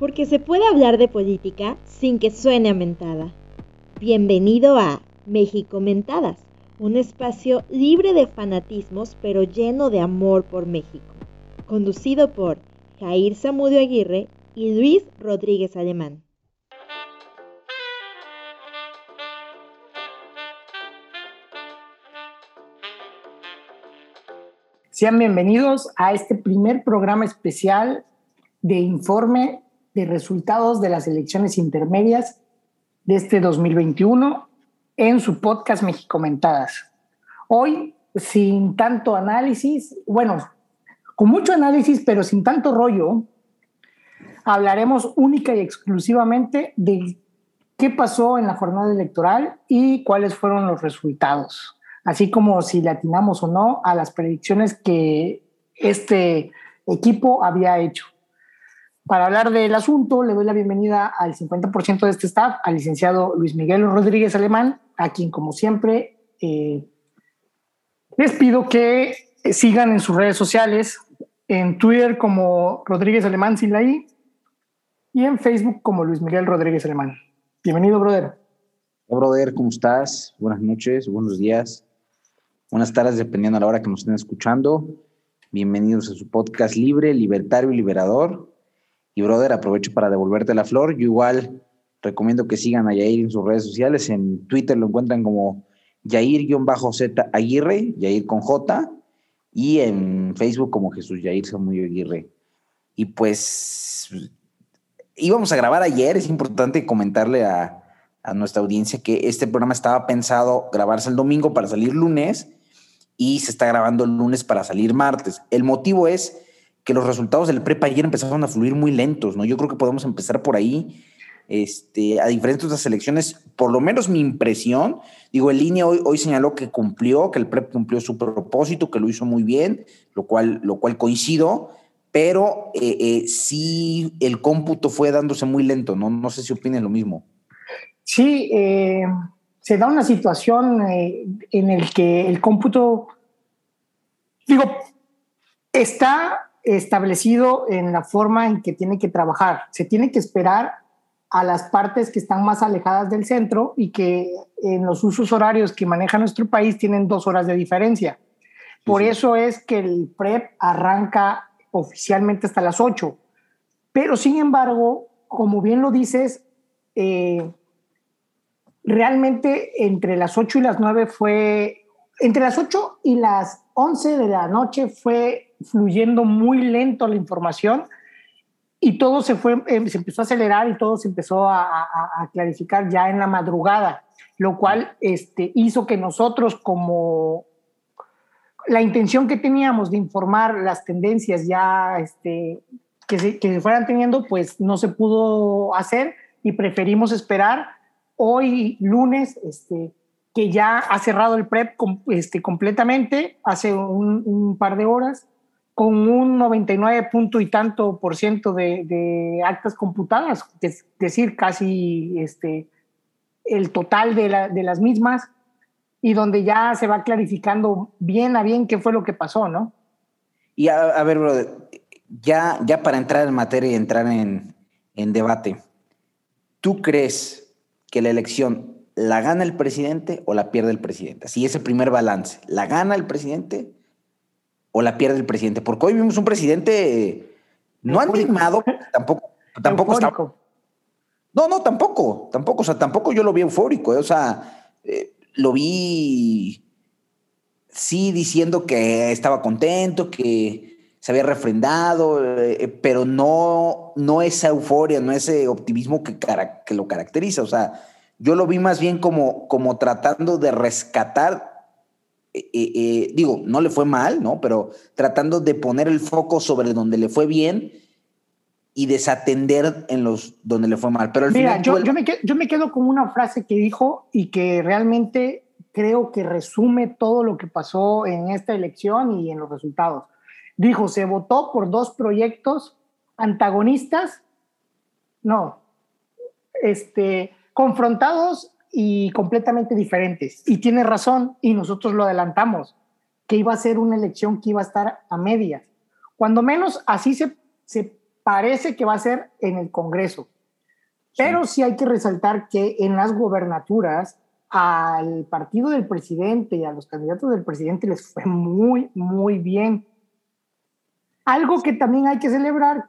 porque se puede hablar de política sin que suene a mentada. Bienvenido a México Mentadas, un espacio libre de fanatismos pero lleno de amor por México, conducido por Jair Zamudio Aguirre y Luis Rodríguez Alemán. Sean bienvenidos a este primer programa especial de informe de resultados de las elecciones intermedias de este 2021 en su podcast Mexicomentadas. Hoy, sin tanto análisis, bueno, con mucho análisis, pero sin tanto rollo, hablaremos única y exclusivamente de qué pasó en la jornada electoral y cuáles fueron los resultados, así como si le atinamos o no a las predicciones que este equipo había hecho. Para hablar del asunto, le doy la bienvenida al 50% de este staff, al licenciado Luis Miguel Rodríguez Alemán, a quien, como siempre, eh, les pido que sigan en sus redes sociales, en Twitter como Rodríguez Alemán Silay y en Facebook como Luis Miguel Rodríguez Alemán. Bienvenido, brother. Hola, brother, ¿cómo estás? Buenas noches, buenos días, buenas tardes, dependiendo a la hora que nos estén escuchando. Bienvenidos a su podcast libre, libertario y liberador. Brother, aprovecho para devolverte la flor. Yo igual recomiendo que sigan a Yair en sus redes sociales. En Twitter lo encuentran como Yair-Z Aguirre, Yair con J, y en Facebook como Jesús Yair Samuel Aguirre. Y pues íbamos a grabar ayer, es importante comentarle a, a nuestra audiencia que este programa estaba pensado grabarse el domingo para salir lunes y se está grabando el lunes para salir martes. El motivo es que los resultados del prepa ayer empezaron a fluir muy lentos, ¿no? Yo creo que podemos empezar por ahí. Este, a diferencia de otras elecciones, por lo menos mi impresión, digo, el línea hoy, hoy señaló que cumplió, que el PREP cumplió su propósito, que lo hizo muy bien, lo cual, lo cual coincido, pero eh, eh, sí el cómputo fue dándose muy lento, ¿no? No sé si opinen lo mismo. Sí, eh, se da una situación en el que el cómputo, digo, está establecido en la forma en que tiene que trabajar. Se tiene que esperar a las partes que están más alejadas del centro y que en los usos horarios que maneja nuestro país tienen dos horas de diferencia. Por eso es que el PREP arranca oficialmente hasta las 8. Pero sin embargo, como bien lo dices, eh, realmente entre las 8 y las 9 fue, entre las 8 y las 11 de la noche fue fluyendo muy lento la información y todo se fue, eh, se empezó a acelerar y todo se empezó a, clarificar ya en la madrugada, lo cual este, hizo que nosotros como la intención que teníamos de informar las tendencias ya este, que, se, que se fueran teniendo, pues no se pudo hacer y preferimos esperar hoy lunes, este, que ya ha cerrado el PREP este, completamente hace un, un par de horas con un 99 punto y tanto por ciento de, actas computadas, es decir, casi este, el total de, las mismas, y donde ya se va clarificando bien a bien qué fue lo que pasó, ¿no? Y a, ver, brother, ya, ya para entrar en materia y entrar en, en debate, ¿tú crees que la elección la gana el presidente o la pierde el presidente? Así ese primer balance, ¿la gana el presidente o la pierde el presidente? Porque hoy vimos un presidente no animado, tampoco, tampoco está. No, no, tampoco, tampoco, o sea, tampoco yo lo vi eufórico, eh, o sea, eh, lo vi sí diciendo que estaba contento, que se había refrendado, eh, pero no, no esa euforia, no ese optimismo que, que lo caracteriza, o sea, yo lo vi más bien como, como tratando de rescatar eh, eh, eh, digo, no le fue mal, ¿no? Pero tratando de poner el foco sobre donde le fue bien y desatender en los donde le fue mal. Pero al Mira, yo, yo, me quedo, yo me quedo con una frase que dijo y que realmente creo que resume todo lo que pasó en esta elección y en los resultados. Dijo, se votó por dos proyectos antagonistas, no, este, confrontados y completamente diferentes. Y tiene razón, y nosotros lo adelantamos, que iba a ser una elección que iba a estar a medias. Cuando menos así se, se parece que va a ser en el Congreso. Pero sí. hay que resaltar que en las gobernaturas al partido del presidente y a los candidatos del presidente les fue muy, muy bien. Algo que también hay que celebrar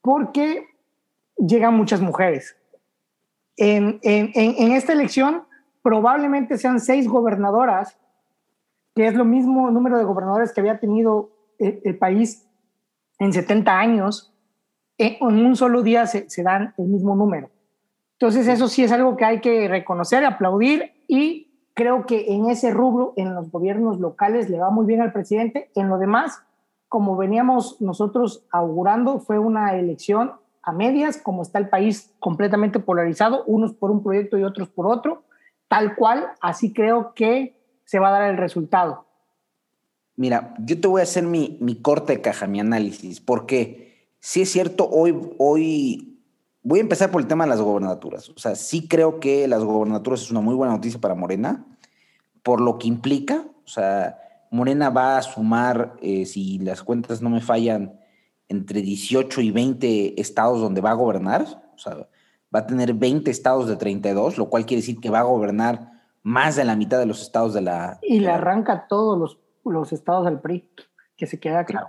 porque llegan muchas mujeres. En, esta elección probablemente sean seis gobernadoras, que es lo mismo número de gobernadores que había tenido el, el país en 70 años. En un solo día se, se dan el mismo número. Entonces eso sí es algo que hay que reconocer, aplaudir y creo que en ese rubro, en los gobiernos locales, le va muy bien al presidente. En lo demás, como veníamos nosotros augurando, fue una elección a medias, como está el país completamente polarizado, unos por un proyecto y otros por otro, tal cual, así creo que se va a dar el resultado. Mira, yo te voy a hacer mi, mi corte de caja, mi análisis, porque sí es cierto, hoy, hoy voy a empezar por el tema de las gobernaturas. O sea, sí creo que las gobernaturas es una muy buena noticia para Morena, por lo que implica. O sea, Morena va a sumar, eh, si las cuentas no me fallan, entre 18 y 20 estados donde va a gobernar. O sea, va a tener 20 estados de 32, lo cual quiere decir que va a gobernar más de la mitad de los estados de la... Y le arranca todos los, los estados del PRI, que se queda claro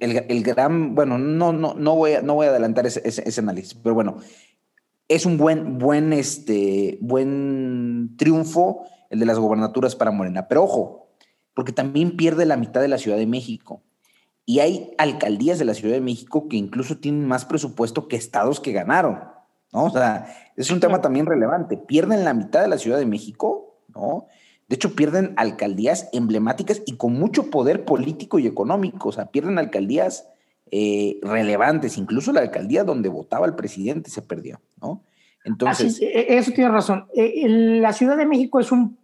el, gran, bueno, no, no, no, voy, a, no voy a adelantar ese, ese, análisis, pero bueno, es un buen, buen, este, buen triunfo el de las gobernaturas para Morena. Pero ojo, porque también pierde la mitad de la Ciudad de México. Y hay alcaldías de la Ciudad de México que incluso tienen más presupuesto que estados que ganaron, ¿no? O sea, es un tema también relevante. Pierden la mitad de la Ciudad de México, ¿no? De hecho, pierden alcaldías emblemáticas y con mucho poder político y económico. O sea, pierden alcaldías eh, relevantes. Incluso la alcaldía donde votaba el presidente se perdió, ¿no? Entonces. E, eso tiene razón. E, la Ciudad de México es un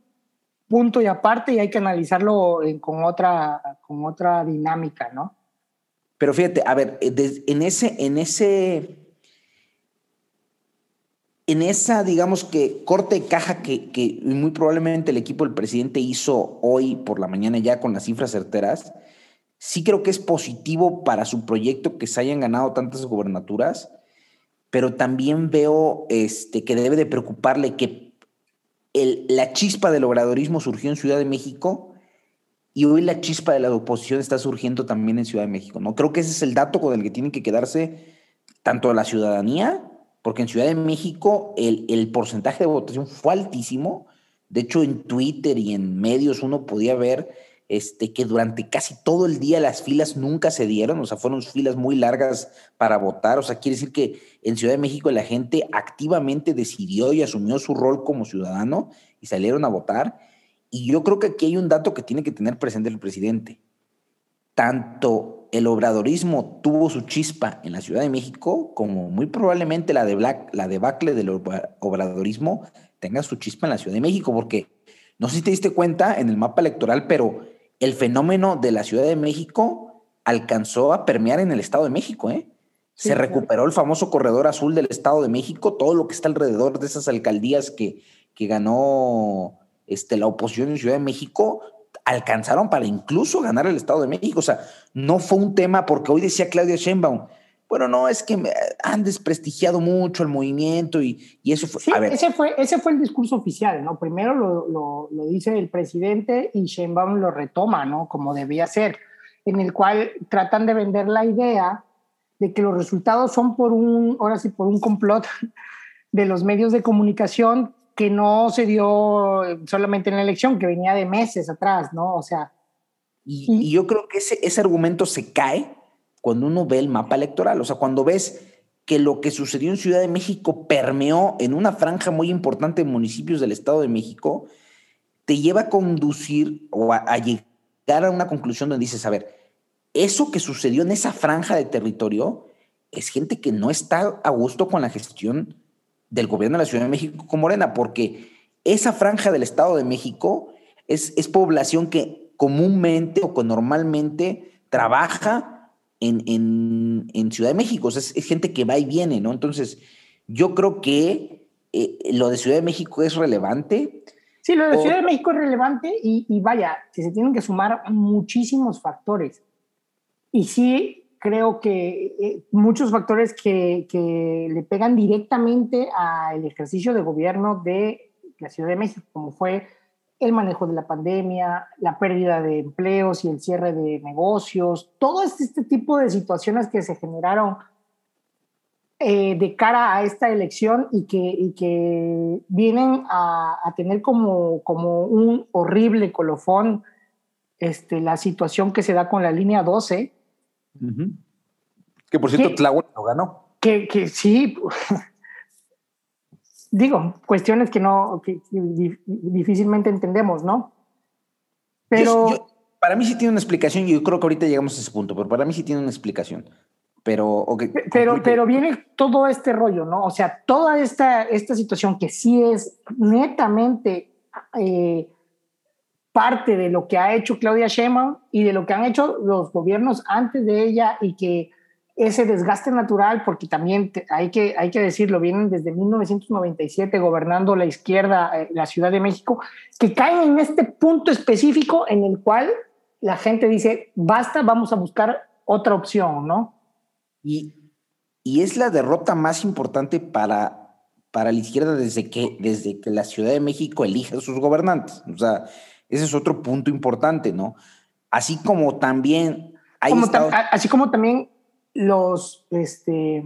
punto y aparte y hay que analizarlo con, otra, con otra dinámica, ¿no? Pero fíjate, a ver, eh, en ese, en ese en esa, digamos que, corte de caja que, muy probablemente el equipo del presidente hizo hoy por la mañana ya con las cifras certeras, sí creo que es positivo para su proyecto que se hayan ganado tantas gobernaturas, pero también veo este, que debe de preocuparle que el, la chispa del obradorismo surgió en Ciudad de México y hoy la chispa de la oposición está surgiendo también en Ciudad de México. ¿no? Creo que ese es el dato con el que tiene que quedarse tanto la ciudadanía porque en Ciudad de México el, porcentaje de votación fue altísimo. De hecho, en Twitter y en medios uno podía ver este, que durante casi todo el día las filas nunca se dieron, o sea, fueron filas muy largas para votar. O sea, quiere decir que en Ciudad de México la gente activamente decidió y asumió su rol como ciudadano y salieron a votar. Y yo creo que aquí hay un dato que tiene que tener presente el presidente. Tanto el obradorismo tuvo su chispa en la Ciudad de México, como muy probablemente la, de Black, la debacle del obradorismo tenga su chispa en la Ciudad de México, porque no sé si te diste cuenta en el mapa electoral, pero el fenómeno de la Ciudad de México alcanzó a permear en el Estado de México, ¿eh? Se recuperó el famoso corredor azul del Estado de México, todo lo que está alrededor de esas alcaldías que, que ganó este, la oposición en Ciudad de México, alcanzaron para incluso ganar el Estado de México. O sea, no fue un tema porque hoy decía Claudia Sheinbaum, bueno, no, es que han desprestigiado mucho el movimiento y, y eso fue... Sí, Ese, fue, ese fue el discurso oficial, ¿no? Primero lo, lo, lo, dice el presidente y Sheinbaum lo retoma, ¿no? Como debía ser, en el cual tratan de vender la idea de que los resultados son por un, ahora sí, por un complot de los medios de comunicación que no se dio solamente en la elección, que venía de meses atrás, ¿no? O sea. Y, yo creo que ese, ese argumento se cae cuando uno ve el mapa electoral, o sea, cuando ves que lo que sucedió en Ciudad de México permeó en una franja muy importante de municipios del Estado de México, te lleva a conducir o a, llegar a una conclusión donde dices, a ver, eso que sucedió en esa franja de territorio es gente que no está a gusto con la gestión del gobierno de la Ciudad de México con Morena, porque esa franja del Estado de México es, es población que comúnmente o que normalmente trabaja en, en, Ciudad de México, es, gente que va y viene, ¿no? Entonces, yo creo que eh, lo de Ciudad de México es relevante. Sí, lo de Ciudad de México es relevante y, y vaya, que se tienen que sumar muchísimos factores. Y sí, creo que eh, muchos factores que, que, le pegan directamente al ejercicio de gobierno de la Ciudad de México, como fue el manejo de la pandemia, la pérdida de empleos y el cierre de negocios, todo este, este tipo de situaciones que se generaron eh, de cara a esta elección y que, y que vienen a, a, tener como, como un horrible colofón este, la situación que se da con la línea 12. Que por cierto, Tláhuac lo ganó. Que, que sí, digo, cuestiones que no, que, difícilmente entendemos, ¿no? Pero... Yo, yo, para mí sí tiene una explicación y yo creo que ahorita llegamos a ese punto, pero para mí sí tiene una explicación. Pero, okay, pero, pero viene todo este rollo, ¿no? O sea, toda esta, esta situación que sí es netamente eh, parte de lo que ha hecho Claudia Sheinbaum y de lo que han hecho los gobiernos antes de ella y que ese desgaste natural, porque también te, hay, que, hay que decirlo, vienen desde 1997 gobernando la izquierda, eh, la Ciudad de México, que caen en este punto específico en el cual la gente dice, basta, vamos a buscar otra opción, ¿no? Y, y es la derrota más importante para, para la izquierda desde que, desde que la Ciudad de México elige a sus gobernantes. O sea, ese es otro punto importante, ¿no? Así como también... Hay como estados... así como también los, este,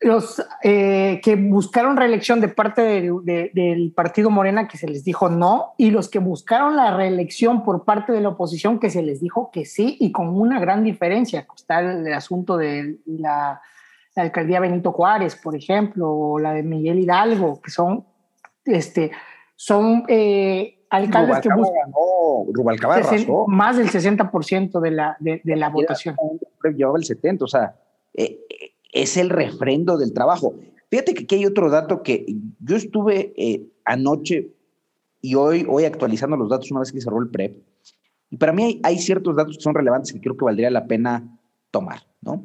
los eh, que buscaron reelección de parte del, de, del, partido Morena que se les dijo no, y los que buscaron la reelección por parte de la oposición que se les dijo que sí, y con una gran diferencia. Está el, asunto de la, la, alcaldía Benito Juárez, por ejemplo, o la de Miguel Hidalgo, que son, este, son eh, alcaldes que buscan Rubalcaba más del 60% de la, de, de la votación. Llevaba el 70%, o sea, eh, es el refrendo del trabajo. Fíjate que aquí hay otro dato que yo estuve eh, anoche y hoy, hoy actualizando los datos una vez que cerró el PREP, y para mí hay, hay, ciertos datos que son relevantes que creo que valdría la pena tomar, ¿no?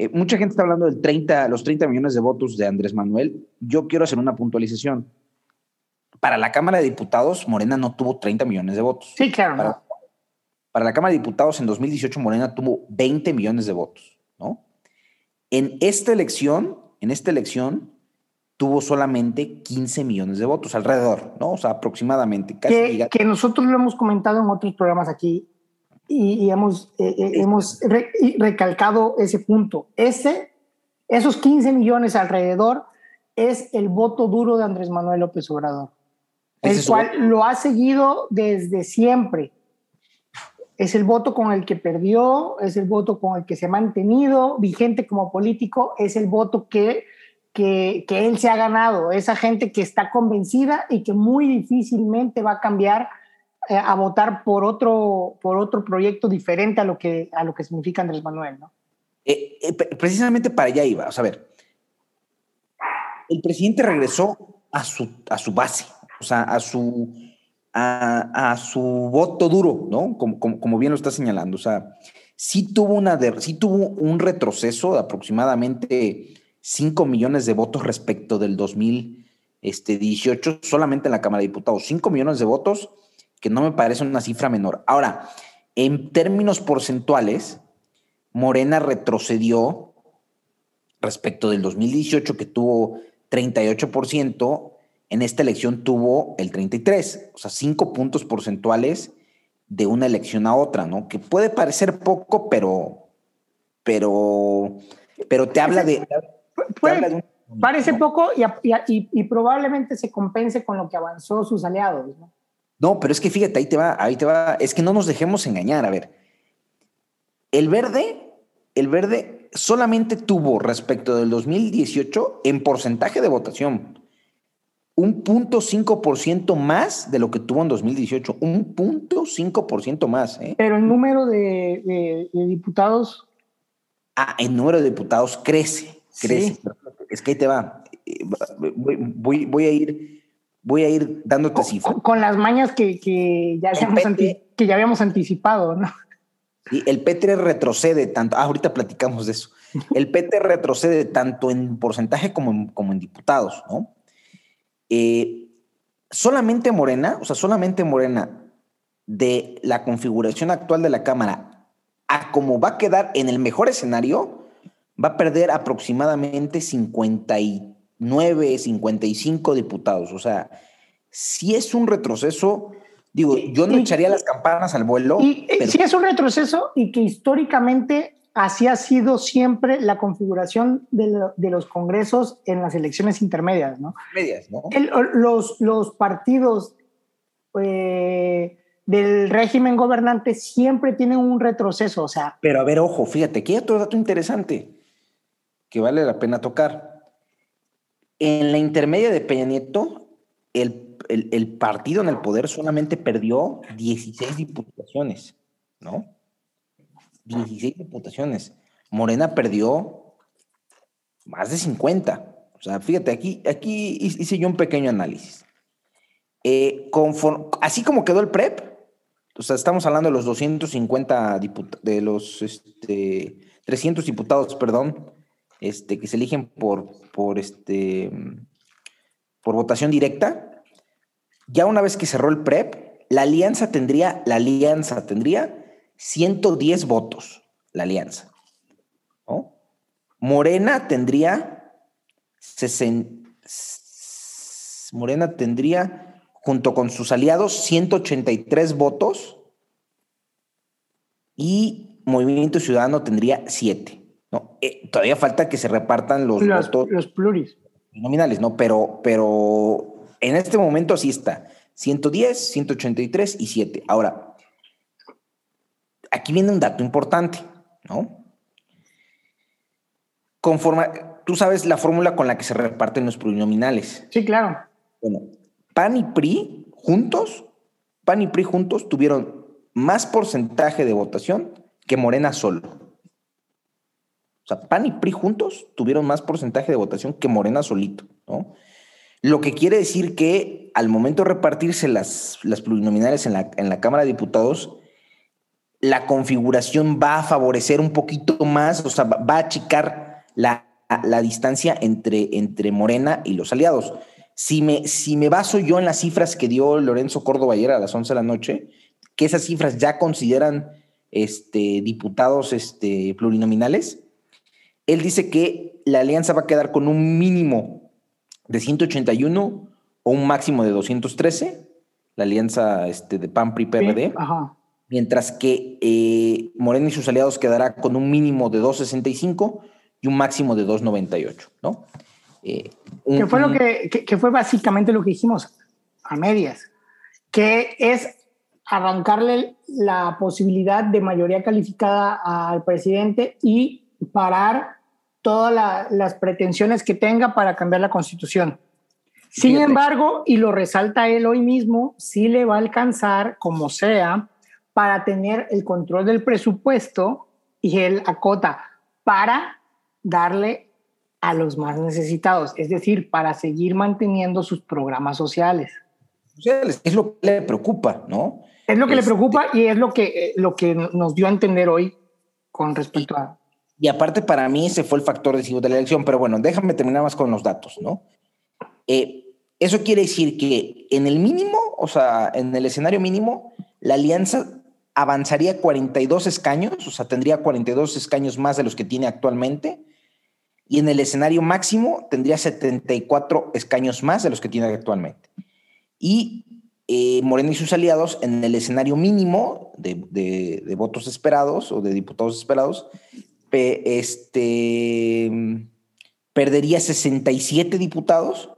Eh, mucha gente está hablando del 30, los 30 millones de votos de Andrés Manuel. Yo quiero hacer una puntualización para la Cámara de Diputados, Morena no tuvo 30 millones de votos. Sí, claro. Para, para, la Cámara de Diputados, en 2018, Morena tuvo 20 millones de votos, ¿no? En esta elección, en esta elección, tuvo solamente 15 millones de votos, alrededor, ¿no? O sea, aproximadamente. Casi que, que nosotros lo hemos comentado en otros programas aquí y, y hemos, eh, eh, hemos re, recalcado ese punto. Ese, esos 15 millones alrededor es el voto duro de Andrés Manuel López Obrador el cual lo ha seguido desde siempre. Es el voto con el que perdió, es el voto con el que se ha mantenido vigente como político, es el voto que, que, que él se ha ganado, esa gente que está convencida y que muy difícilmente va a cambiar eh, a votar por otro, por otro proyecto diferente a lo que, a lo que significa Andrés Manuel. ¿no? Eh, eh, precisamente para allá iba. O sea, a ver, el presidente regresó a su, a su base, o sea, a su, a, a su voto duro, ¿no? Como, como, bien lo está señalando. O sea, sí tuvo, una sí tuvo un retroceso de aproximadamente 5 millones de votos respecto del 2018, este, solamente en la Cámara de Diputados. 5 millones de votos, que no me parece una cifra menor. Ahora, en términos porcentuales, Morena retrocedió respecto del 2018, que tuvo 38%, en esta elección tuvo el 33, o sea, cinco puntos porcentuales de una elección a otra, ¿no? Que puede parecer poco, pero, pero, pero te habla de... Puede, te habla de un, parece poco y, y, y, probablemente se compense con lo que avanzó sus aliados, ¿no? No, pero es que fíjate, ahí te va, ahí te va, es que no nos dejemos engañar, a ver. El verde, el verde solamente tuvo respecto del 2018 en porcentaje de votación un punto cinco por ciento más de lo que tuvo en 2018, un punto cinco por ciento más. ¿eh? Pero el número de, de, de, diputados. Ah, el número de diputados crece, crece. Sí. Es que ahí te va. Voy, voy, voy, a ir, voy a ir dándote cifras. Con, con, las mañas que, que, ya habíamos anti, que ya habíamos anticipado, ¿no? Sí, el P3 retrocede tanto. Ah, ahorita platicamos de eso. El P3 retrocede tanto en porcentaje como en, como en diputados, ¿no? Eh, solamente Morena, o sea, solamente Morena de la configuración actual de la Cámara a como va a quedar en el mejor escenario, va a perder aproximadamente 59, 55 diputados. O sea, si es un retroceso, digo, yo no echaría las campanas al vuelo. Y, Si es un retroceso y que históricamente así ha sido siempre la configuración de, los congresos en las elecciones intermedias, ¿no? Medias, ¿no? los, los partidos eh, del régimen gobernante siempre tienen un retroceso, o sea. Pero a ver, ojo, fíjate, aquí hay otro dato interesante que vale la pena tocar. En la intermedia de Peña Nieto, el, el partido en el poder solamente perdió 16 diputaciones, ¿no? 16 diputaciones. Morena perdió más de 50. O sea, fíjate, aquí, aquí hice yo un pequeño análisis. Eh, así como quedó el PREP, o sea, estamos hablando de los 250 diputados, de los este, 300 diputados, perdón, este, que se eligen por, por, este, por votación directa. Ya una vez que cerró el PREP, la alianza tendría, la alianza tendría 110 votos, la alianza. Morena tendría 60, Morena tendría, junto con sus aliados, 183 votos y Movimiento Ciudadano tendría 7. ¿no? Eh, todavía falta que se repartan los, votos. Los pluris. Nominales, ¿no? Pero, pero en este momento sí está. 110, 183 y 7. Ahora, aquí viene un dato importante, ¿no? Conforme, tú sabes la fórmula con la que se reparten los plurinominales. Sí, claro. Bueno, PAN y PRI juntos, PAN y PRI juntos tuvieron más porcentaje de votación que Morena solo. O sea, PAN y PRI juntos tuvieron más porcentaje de votación que Morena solito, ¿no? Lo que quiere decir que al momento de repartirse las, las plurinominales en la, en la Cámara de Diputados, la configuración va a favorecer un poquito más, o sea, va a achicar la, distancia entre, entre Morena y los aliados. Si me, si me baso yo en las cifras que dio Lorenzo Córdoba ayer a las 11 de la noche, que esas cifras ya consideran este, diputados este, plurinominales, él dice que la alianza va a quedar con un mínimo de 181 o un máximo de 213, la alianza este, de PAN-PRI-PRD. Ajá mientras que eh, Morena y sus aliados quedará con un mínimo de 2.65 y un máximo de 2.98, ¿no? Eh, que, fue lo que, que, fue básicamente lo que dijimos a medias, que es arrancarle la posibilidad de mayoría calificada al presidente y parar todas las pretensiones que tenga para cambiar la constitución. Sin embargo, y lo resalta él hoy mismo, sí le va a alcanzar, como sea, para tener el control del presupuesto y él acota para darle a los más necesitados, es decir, para seguir manteniendo sus programas sociales. Es lo que le preocupa, ¿no? Es lo que le este, preocupa y es lo que, eh, lo que nos dio a entender hoy con respecto a... Y aparte para mí ese fue el factor decisivo de la elección, pero bueno, déjame terminar más con los datos, ¿no? Eh, eso quiere decir que en el mínimo, o sea, en el escenario mínimo, la alianza avanzaría 42 escaños, o sea, tendría 42 escaños más de los que tiene actualmente, y en el escenario máximo tendría 74 escaños más de los que tiene actualmente. Y eh, Morena y sus aliados, en el escenario mínimo de, votos esperados o de diputados esperados, este, perdería 67 diputados,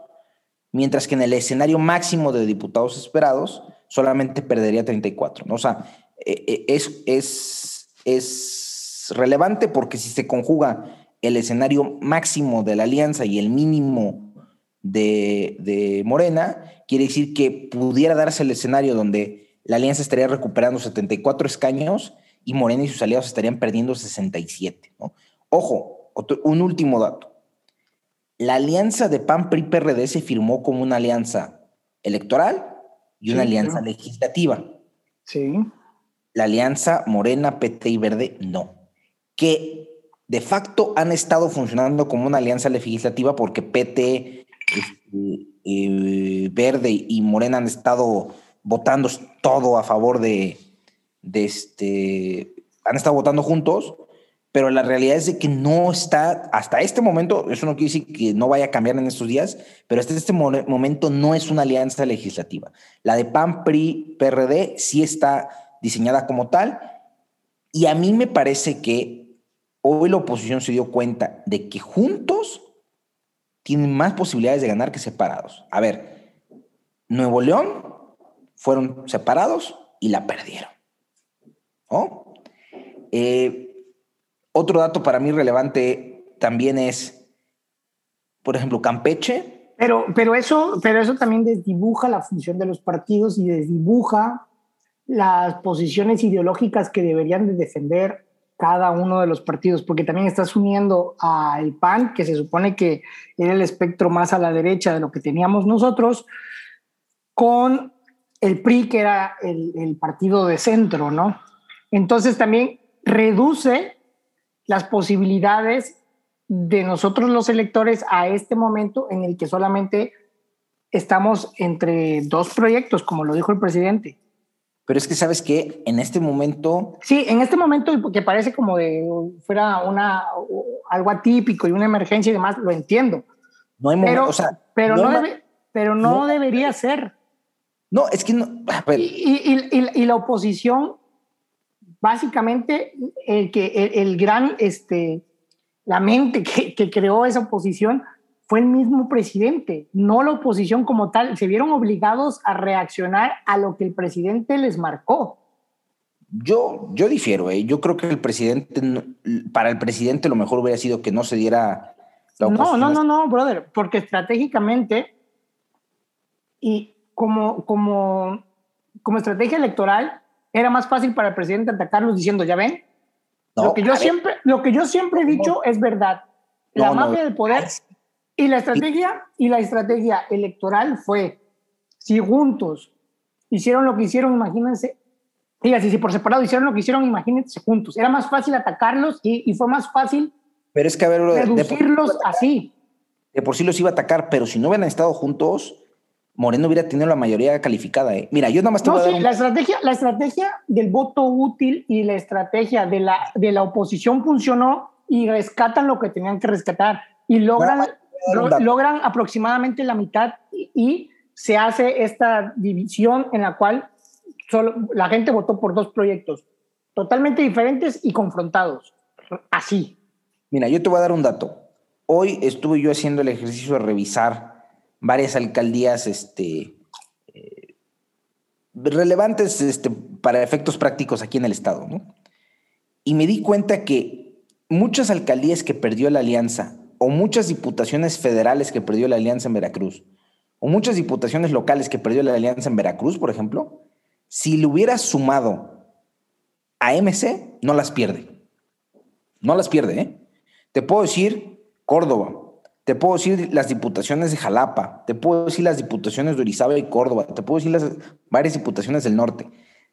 mientras que en el escenario máximo de diputados esperados solamente perdería 34. ¿no? O sea, es, es, es relevante porque si se conjuga el escenario máximo de la alianza y el mínimo de, de, Morena, quiere decir que pudiera darse el escenario donde la alianza estaría recuperando 74 escaños y Morena y sus aliados estarían perdiendo 67. ¿no? Ojo, un último dato. La alianza de PAN-PRI-PRD se firmó como una alianza electoral y una alianza legislativa. Sí alianza Morena, PT y Verde no. Que de facto han estado funcionando como una alianza legislativa porque PT, este, eh, Verde y Morena han estado votando todo a favor de, de, este, han estado votando juntos, pero la realidad es de que no está, hasta este momento, eso no quiere decir que no vaya a cambiar en estos días, pero hasta este momento no es una alianza legislativa. La de PAN, PRI, PRD sí está diseñada como tal, y a mí me parece que hoy la oposición se dio cuenta de que juntos tienen más posibilidades de ganar que separados. A ver, Nuevo León fueron separados y la perdieron. Eh, otro dato para mí relevante también es, por ejemplo, Campeche. Pero, pero, eso, pero eso también desdibuja la función de los partidos y desdibuja las posiciones ideológicas que deberían de defender cada uno de los partidos, porque también estás uniendo al PAN, que se supone que era el espectro más a la derecha de lo que teníamos nosotros, con el PRI, que era el, el partido de centro, ¿no? Entonces también reduce las posibilidades de nosotros los electores a este momento en el que solamente estamos entre dos proyectos, como lo dijo el presidente. Pero es que sabes que en este momento. Sí, en este momento que parece como de fuera una algo atípico y una emergencia y demás, lo entiendo. No hay momento, pero, o sea, pero no, debe, pero no, debería ser. No, es que no. Y, y, y, la oposición, básicamente, el que el, gran, este, la mente que, que, creó esa oposición fue el mismo presidente, no la oposición como tal. Se vieron obligados a reaccionar a lo que el presidente les marcó. Yo, yo difiero, ¿eh? yo creo que el presidente, para el presidente lo mejor hubiera sido que no se diera la oposición. No, no, no, no, brother, porque estratégicamente y como, como, como estrategia electoral, era más fácil para el presidente atacarlos diciendo, ya ven, lo, que yo siempre, lo que yo siempre he dicho es verdad. La mafia del poder y la estrategia, y la estrategia electoral fue, si juntos hicieron lo que hicieron, imagínense, así si por separado hicieron lo que hicieron, imagínense juntos. Era más fácil atacarlos y, y fue más fácil pero es que, a ver, reducirlos así. De por sí los iba a atacar, pero si no hubieran estado juntos, Moreno hubiera tenido la mayoría calificada. ¿eh? Mira, yo nada más te voy a dar la, estrategia, la estrategia del voto útil y la estrategia de la, de la oposición funcionó y rescatan lo que tenían que rescatar y logran, logran aproximadamente la mitad y, se hace esta división en la cual solo, la gente votó por dos proyectos totalmente diferentes y confrontados. Así. Mira, yo te voy a dar un dato. Hoy estuve yo haciendo el ejercicio de revisar varias alcaldías este, eh, relevantes este, para efectos prácticos aquí en el estado, ¿no? Y me di cuenta que muchas alcaldías que perdió la alianza, o muchas diputaciones federales que perdió la alianza en Veracruz, o muchas diputaciones locales que perdió la alianza en Veracruz, por ejemplo, si le hubiera sumado a MC, no las pierde. No las pierde, ¿eh? Te puedo decir Córdoba, te puedo decir las diputaciones de Jalapa, te puedo decir las diputaciones de Orizaba y Córdoba, te puedo decir las varias diputaciones del norte.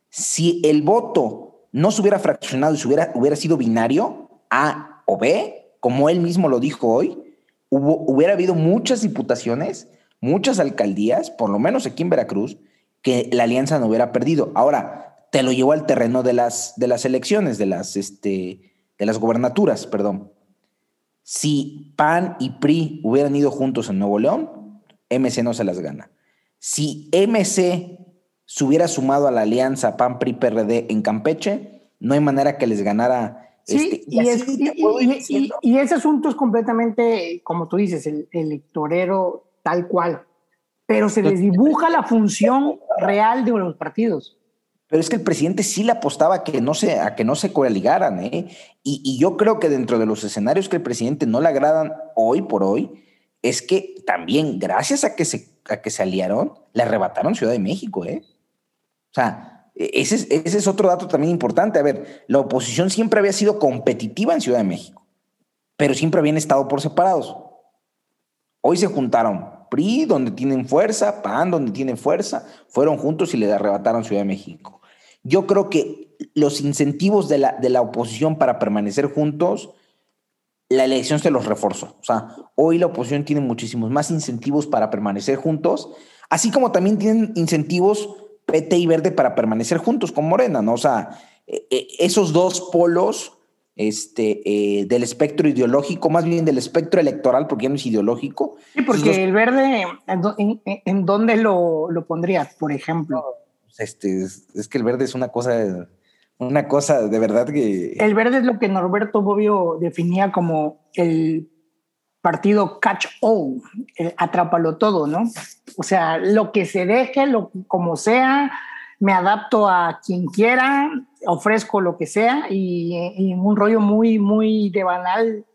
Si el voto no se hubiera fraccionado y hubiera, hubiera sido binario, A o B, como él mismo lo dijo hoy, hubiera habido muchas diputaciones, muchas alcaldías, por lo menos aquí en Veracruz, que la alianza no hubiera perdido. Ahora, te lo llevó al terreno de las, de las elecciones, de las, este, de las gobernaturas, perdón. Si PAN y PRI hubieran ido juntos en Nuevo León, MC no se las gana. Si MC se hubiera sumado a la alianza PAN-PRI-PRD en Campeche, no hay manera que les ganara. Sí, este, y, ese asunto es completamente, como tú dices, el electorero tal cual, pero se les dibuja la función real de los partidos. Pero es que el presidente sí le apostaba a que no se, a que no se coaligaran, ¿eh? Y, yo creo que dentro de los escenarios que el presidente no le agradan hoy por hoy, es que también, gracias a que se, a que se aliaron, le arrebataron Ciudad de México, ¿eh? O sea, ese es, otro dato también importante. A ver, la oposición siempre había sido competitiva en Ciudad de México, pero siempre habían estado por separados. Hoy se juntaron PRI, donde tienen fuerza, PAN, donde tienen fuerza, fueron juntos y le arrebataron Ciudad de México. Yo creo que los incentivos de la, de la oposición para permanecer juntos, la elección se los reforzó. O sea, hoy la oposición tiene muchísimos más incentivos para permanecer juntos, así como también tienen incentivos PT y Verde para permanecer juntos con Morena, ¿no? O sea, esos dos polos este, eh, del espectro ideológico, más bien del espectro electoral, porque ya no es ideológico. Sí, porque el verde, ¿en, dónde lo, lo, pondrías, por ejemplo? Pues, este, es, que el verde es una cosa, una cosa de verdad que... El verde es lo que Norberto Bobbio definía como el partido catch all, el atrápalo todo, ¿no? O sea, lo que se deje, lo, como sea, me adapto a quien quiera, ofrezco lo que sea y, un rollo muy, muy de banal,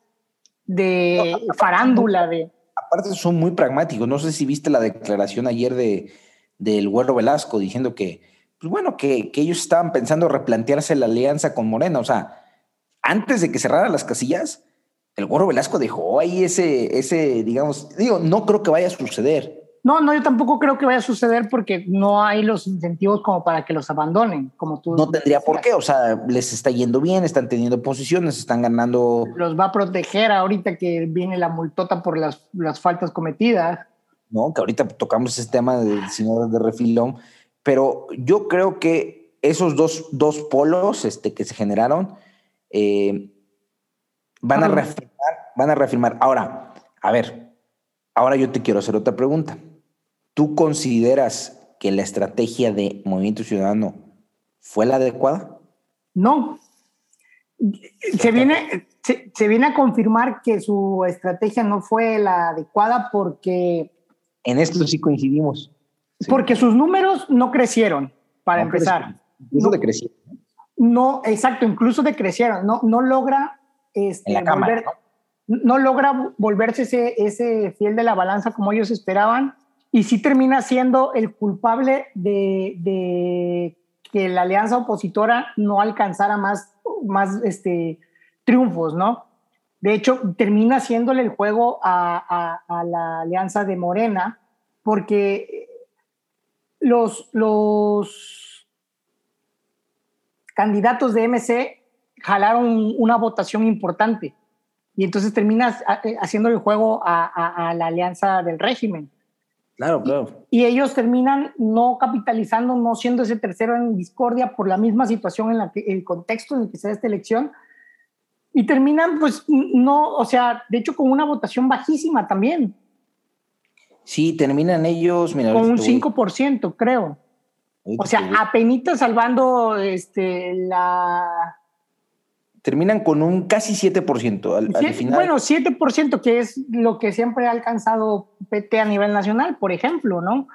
de farándula. De... Aparte son muy pragmáticos. No sé si viste la declaración ayer de, del Güero Velasco diciendo que, pues bueno, que, que ellos estaban pensando replantearse la alianza con Morena. O sea, antes de que cerraran las casillas, el Güero Velasco dejó ahí ese, ese, digamos, digo, no creo que vaya a suceder no, no, yo tampoco creo que vaya a suceder porque no hay los incentivos como para que los abandonen, como tú. No tendría por qué, o sea, les está yendo bien, están teniendo posiciones, están ganando. Los va a proteger ahorita que viene la multota por las, las faltas cometidas. No, que ahorita tocamos ese tema del señor de refilón, pero yo creo que esos dos, dos polos este, que se generaron eh, van, a reafirmar, van a reafirmar. Ahora, a ver, ahora yo te quiero hacer otra pregunta. ¿Tú consideras que la estrategia de Movimiento Ciudadano fue la adecuada? No. Se viene, se, viene a confirmar que su estrategia no fue la adecuada porque... En esto sí coincidimos. Porque sus números no crecieron, para empezar. Incluso no, decrecieron. No, exacto, incluso decrecieron. No, no logra... Este, ¿no? logra volverse ese, ese fiel de la balanza como ellos esperaban y sí termina siendo el culpable de, que la alianza opositora no alcanzara más, más este, triunfos, ¿no? De hecho, termina haciéndole el juego a, la alianza de Morena, porque los, los candidatos de MC jalaron una votación importante y entonces terminas haciéndole el juego a la alianza del régimen. Claro, claro. Y, ellos terminan no capitalizando, no siendo ese tercero en discordia por la misma situación en la que el contexto en el que se da esta elección. Y terminan, pues, no, o sea, de hecho, con una votación bajísima también. Sí, terminan ellos, mira, con un 5%, creo. O sea, apenas salvando este, la, terminan con un casi 7% al, al final. Bueno, 7%, que es lo que siempre ha alcanzado PT a nivel nacional, por ejemplo, ¿no?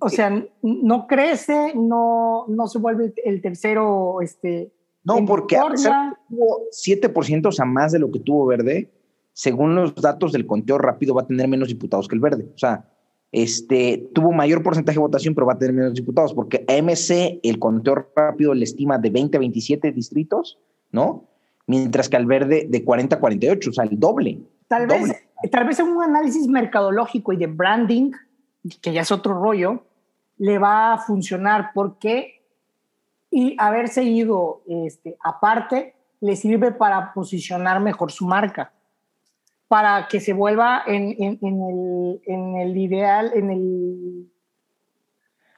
O sea, no crece, no, no se vuelve el tercero. Este, no, porque a pesar tuvo 7%, o sea, más de lo que tuvo Verde, según los datos del conteo rápido, va a tener menos diputados que el Verde. O sea, este, tuvo mayor porcentaje de votación, pero va a tener menos diputados, porque AMC, el conteo rápido le estima de 20 a 27 distritos, ¿no? Mientras que al verde de 40 a 48, o sea, el doble. Tal, Vez, tal vez en un análisis mercadológico y de branding, que ya es otro rollo, le va a funcionar porque y haberse ido este, aparte le sirve para posicionar mejor su marca, para que se vuelva en, en, el, en el ideal, en el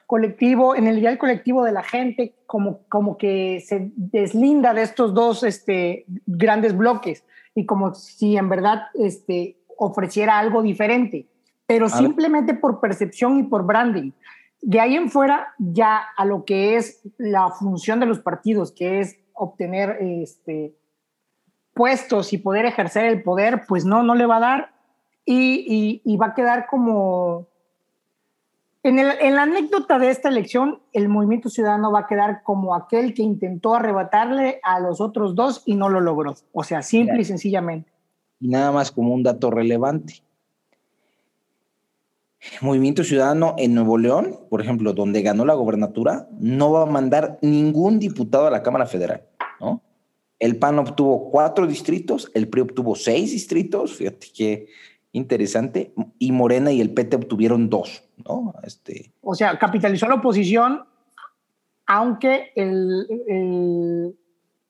colectivo, en el ideal colectivo de la gente, como, como que se deslinda de estos dos este, grandes bloques y como si en verdad este, ofreciera algo diferente, pero simplemente por percepción y por branding. De ahí en fuera, ya a lo que es la función de los partidos, que es obtener este, puestos y poder ejercer el poder, pues no, no le va a dar y, y va a quedar como, en, la anécdota de esta elección, el movimiento ciudadano va a quedar como aquel que intentó arrebatarle a los otros dos y no lo logró. O sea, simple y sencillamente. Y nada más como un dato relevante. Movimiento Ciudadano en Nuevo León, por ejemplo, donde ganó la gobernatura, no va a mandar ningún diputado a la Cámara Federal, ¿no? El PAN obtuvo cuatro distritos, el PRI obtuvo seis distritos, fíjate que interesante, y Morena y el PT obtuvieron dos, ¿no? Este... O sea, capitalizó la oposición, aunque el,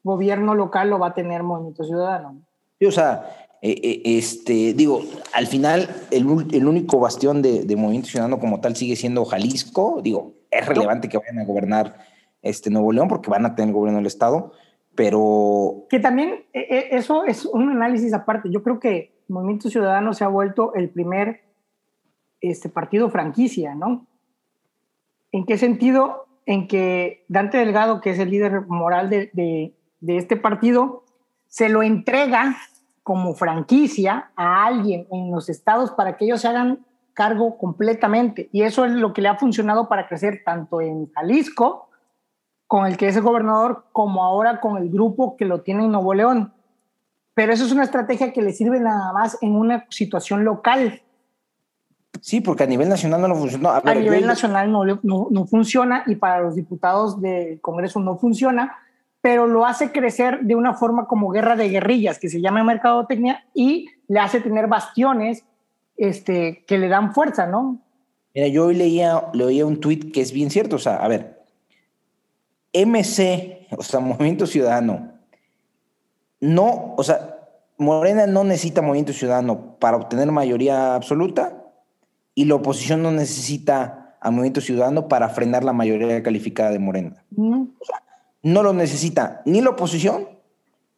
gobierno local lo va a tener Movimiento Ciudadano. Sí, o sea, eh, eh, este, digo, al final el, único bastión de, Movimiento Ciudadano como tal sigue siendo Jalisco, digo, es relevante que vayan a gobernar este, Nuevo León, porque van a tener el gobierno del Estado, pero... Que también e, e, eso es un análisis aparte. Yo creo que Movimiento Ciudadano se ha vuelto el primer este, partido franquicia, ¿no? ¿En qué sentido? En que Dante Delgado, que es el líder moral de, este partido, se lo entrega como franquicia a alguien en los estados para que ellos se hagan cargo completamente. Y eso es lo que le ha funcionado para crecer tanto en Jalisco, con el que es el gobernador, como ahora con el grupo que lo tiene en Nuevo León. Pero eso es una estrategia que le sirve nada más en una situación local. Sí, porque a nivel nacional no funciona. A, a nivel nacional no, no, no, funciona y para los diputados del Congreso no funciona, pero lo hace crecer de una forma como guerra de guerrillas, que se llama mercadotecnia, y le hace tener bastiones este, que le dan fuerza, ¿no? Mira, yo hoy leía, leía un tuit que es bien cierto, o sea, a ver, MC, o sea, Movimiento Ciudadano, no, o sea, Morena no necesita Movimiento Ciudadano para obtener mayoría absoluta y la oposición no necesita a Movimiento Ciudadano para frenar la mayoría calificada de Morena. No, no lo necesita ni la oposición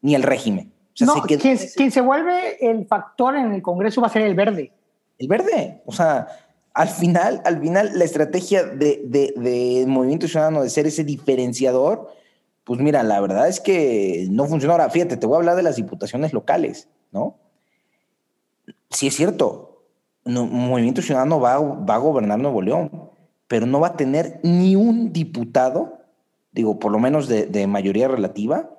ni el régimen. O sea, no, quien, quien se vuelve el factor en el Congreso va a ser el verde. El verde, o sea, al final, al final, la estrategia de, de, Movimiento Ciudadano de ser ese diferenciador, pues mira, la verdad es que no funciona. Ahora, fíjate, te voy a hablar de las diputaciones locales, ¿no? Sí es cierto, Movimiento Ciudadano va, a gobernar Nuevo León, pero no va a tener ni un diputado, digo, por lo menos de, de mayoría relativa,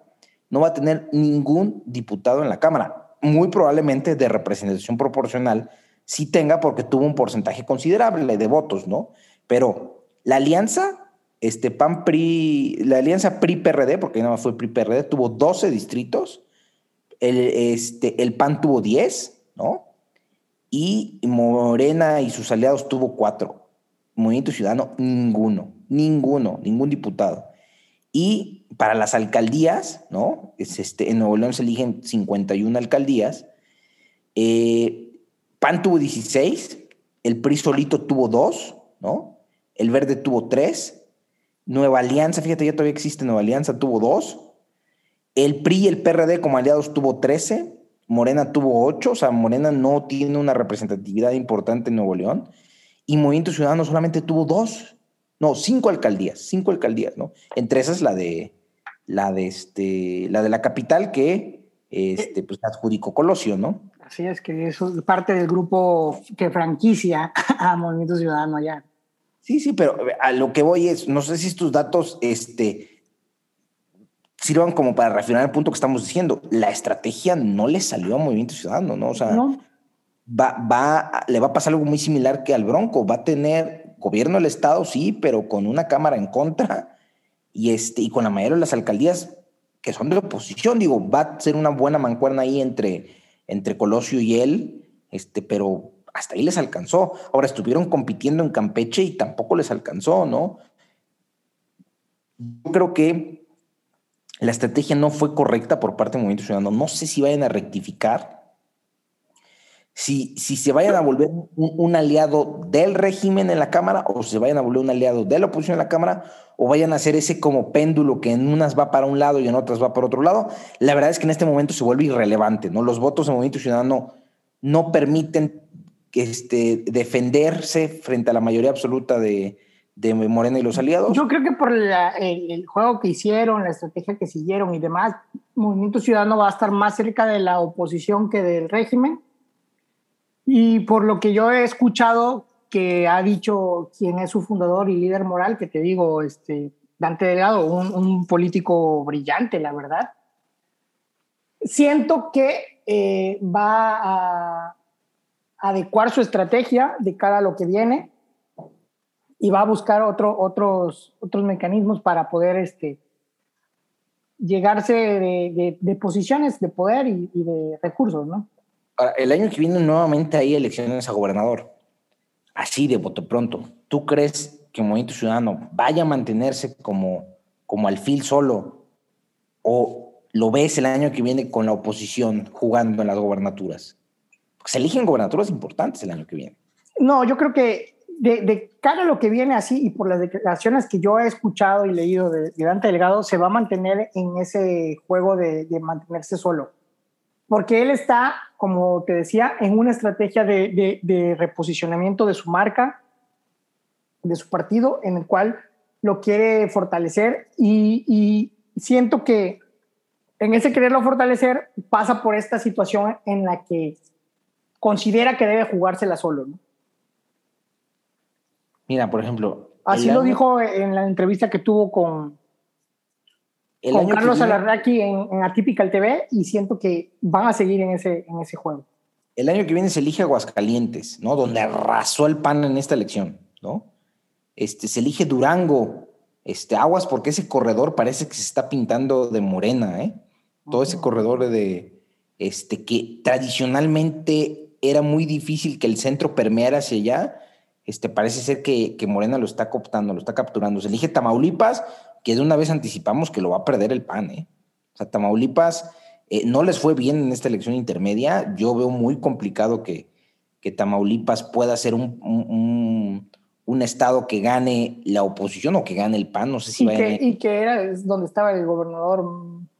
no va a tener ningún diputado en la Cámara, muy probablemente de representación proporcional sí tenga porque tuvo un porcentaje considerable de votos, ¿no? Pero la alianza, este PAN PRI, la alianza PRI-PRD, porque nada más fue PRI-PRD, tuvo 12 distritos, el, este, el PAN tuvo 10, ¿no? Y Morena y sus aliados tuvo 4. Movimiento Ciudadano, ninguno, ninguno, ningún diputado. Y para las alcaldías, ¿no? Es este, en Nuevo León se eligen 51 alcaldías. Eh, PAN tuvo 16, el PRI solito tuvo 2, ¿no? El Verde tuvo 3, Nueva Alianza, fíjate, ya todavía existe Nueva Alianza, tuvo 2, el PRI y el PRD como aliados tuvo 13, Morena tuvo 8, o sea, Morena no tiene una representatividad importante en Nuevo León, y Movimiento Ciudadano solamente tuvo 2, no, 5 alcaldías, 5 alcaldías, ¿no? Entre esas la de la de este, la de la capital que este, pues adjudicó Colosio, ¿no? Así es que eso es parte del grupo que franquicia a Movimiento Ciudadano allá. Sí, sí, pero a lo que voy es, no sé si estos datos este, sirvan como para refinar el punto que estamos diciendo. La estrategia no le salió a Movimiento Ciudadano, ¿no? O sea, Va, va, le va a pasar algo muy similar que al Bronco. Va a tener gobierno del Estado, sí, pero con una Cámara en contra y, este, y con la mayoría de las alcaldías que son de oposición. Digo, va a ser una buena mancuerna ahí entre entre Colosio y él, este, pero hasta ahí les alcanzó. Ahora estuvieron compitiendo en Campeche y tampoco les alcanzó, ¿no? Yo creo que la estrategia no fue correcta por parte del Movimiento Ciudadano. No sé si vayan a rectificar, si, si se vayan a volver un, aliado del régimen en la Cámara o se vayan a volver un aliado de la oposición en la Cámara o vayan a hacer ese como péndulo que en unas va para un lado y en otras va para otro lado, la verdad es que en este momento se vuelve irrelevante, ¿no? Los votos del Movimiento Ciudadano no permiten este, defenderse frente a la mayoría absoluta de, de Morena y los aliados. Yo creo que por la, el, el, juego que hicieron, la estrategia que siguieron y demás, Movimiento Ciudadano va a estar más cerca de la oposición que del régimen. Y por lo que yo he escuchado, que ha dicho quien es su fundador y líder moral, que te digo, este, Dante Delgado, un, un político brillante, la verdad. Siento que eh, va a adecuar su estrategia de cara a lo que viene y va a buscar otro, otros, otros mecanismos para poder este, llegarse de, de, de posiciones de poder y, y de recursos, ¿no? el año que viene nuevamente hay elecciones a gobernador así de voto pronto, ¿tú crees que el Movimiento Ciudadano vaya a mantenerse como, como alfil solo o lo ves el año que viene con la oposición jugando en las gobernaturas? Porque se eligen gobernaturas importantes el año que viene. No, yo creo que de, cara a lo que viene así y por las declaraciones que yo he escuchado y leído de, de Dante Delgado, se va a mantener en ese juego de, mantenerse solo. Porque él está, como te decía, en una estrategia de, de reposicionamiento de su marca, de su partido, en el cual lo quiere fortalecer y, y siento que en ese quererlo fortalecer pasa por esta situación en la que considera que debe jugársela solo. ¿no? Mira, por ejemplo. Así lo dijo en la entrevista que tuvo con, con Carlos Alarraqui en, en Atypical TV y siento que van a seguir en ese, en ese juego. El año que viene se elige Aguascalientes, ¿no? Donde arrasó el PAN en esta elección, ¿no? Este, se elige Durango, este, aguas porque ese corredor parece que se está pintando de morena, ¿eh? Todo ese corredor de, este, que tradicionalmente era muy difícil que el centro permeara hacia allá, este, parece ser que, que, Morena lo está cooptando, lo está capturando. Se elige Tamaulipas, que de una vez anticipamos que lo va a perder el PAN. ¿eh? O sea, Tamaulipas eh, no les fue bien en esta elección intermedia. Yo veo muy complicado que, que Tamaulipas pueda ser un, un, un, estado que gane la oposición o que gane el PAN. No sé si y va que, a... Y que era donde estaba el gobernador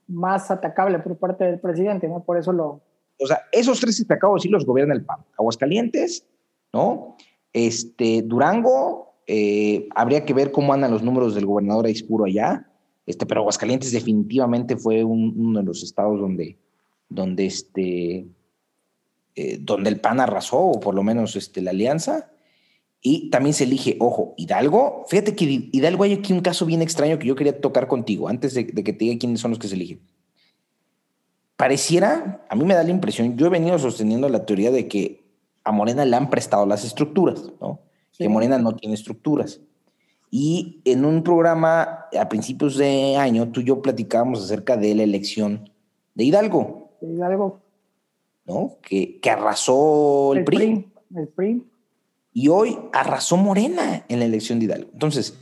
más atacable por parte del presidente, ¿no? Por eso lo... O sea, esos tres destacados sí los gobierna el PAN. Aguascalientes, ¿no? Este, Durango, eh, habría que ver cómo andan los números del gobernador Aispuro allá, este, pero Aguascalientes definitivamente fue un, uno de los estados donde, donde, este, eh, donde el PAN arrasó, o por lo menos este, la alianza. Y también se elige, ojo, Hidalgo. Fíjate que Hidalgo hay aquí un caso bien extraño que yo quería tocar contigo antes de, de que te diga quiénes son los que se eligen. Pareciera, a mí me da la impresión, yo he venido sosteniendo la teoría de que a Morena le han prestado las estructuras, ¿no? Sí. Que Morena no tiene estructuras. Y en un programa a principios de año, tú y yo platicábamos acerca de la elección de Hidalgo. De Hidalgo. ¿No? Que, que arrasó el, el PRI. PRI. El PRI. Y hoy arrasó Morena en la elección de Hidalgo. Entonces,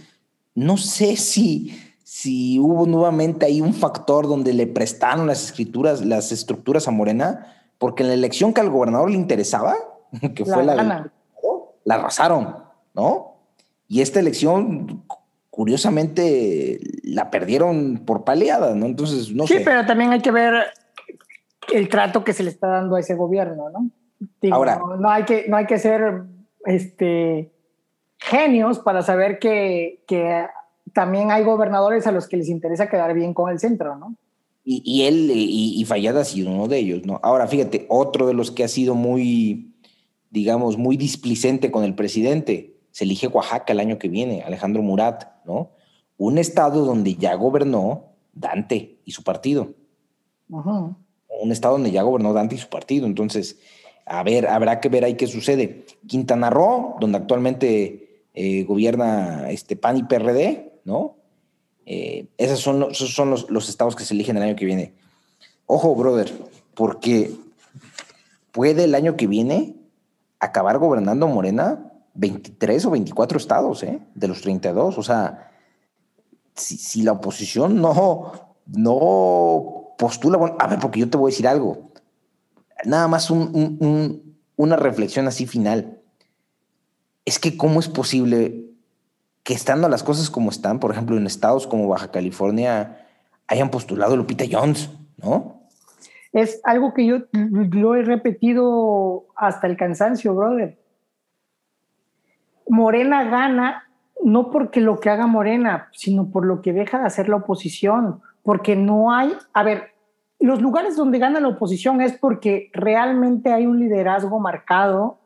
no sé si, si hubo nuevamente ahí un factor donde le prestaron las escrituras, las estructuras a Morena, porque en la elección que al gobernador le interesaba, que La fue la, gana. la arrasaron, ¿no? Y esta elección, curiosamente, la perdieron por paleada, ¿no? Entonces, no sí, sé. pero también hay que ver el trato que se le está dando a ese gobierno, ¿no? Digo, Ahora- no, no hay que, no hay que ser este, genios para saber que, que también hay gobernadores a los que les interesa quedar bien con el centro, ¿no? Y, y él, y, y Fallada ha sido uno de ellos, ¿no? Ahora, fíjate, otro de los que ha sido muy, digamos, muy displicente con el presidente, se elige Oaxaca el año que viene, Alejandro Murat, ¿no? Un estado donde ya gobernó Dante y su partido. Ujú. Un estado donde ya gobernó Dante y su partido. Entonces, a ver, habrá que ver ahí qué sucede. Quintana Roo, donde actualmente eh, gobierna este PAN y PRD, ¿no? Eh, esos son, los, esos son los, los estados que se eligen el año que viene. Ojo, brother, porque puede el año que viene acabar gobernando Morena 23 o 24 estados, ¿eh? De los 32. O sea, si, la oposición no, no postula, bueno, a ver, porque yo te voy a decir algo. Nada más un, un, un, una reflexión así final. Es que cómo es posible que estando las cosas como están, por ejemplo, en estados como Baja California, hayan postulado Lupita Jones, ¿no? Es algo que yo lo he repetido hasta el cansancio, brother. Morena gana no porque lo que haga Morena, sino por lo que deja de hacer la oposición, porque no hay, a ver, los lugares donde gana la oposición es porque realmente hay un liderazgo marcado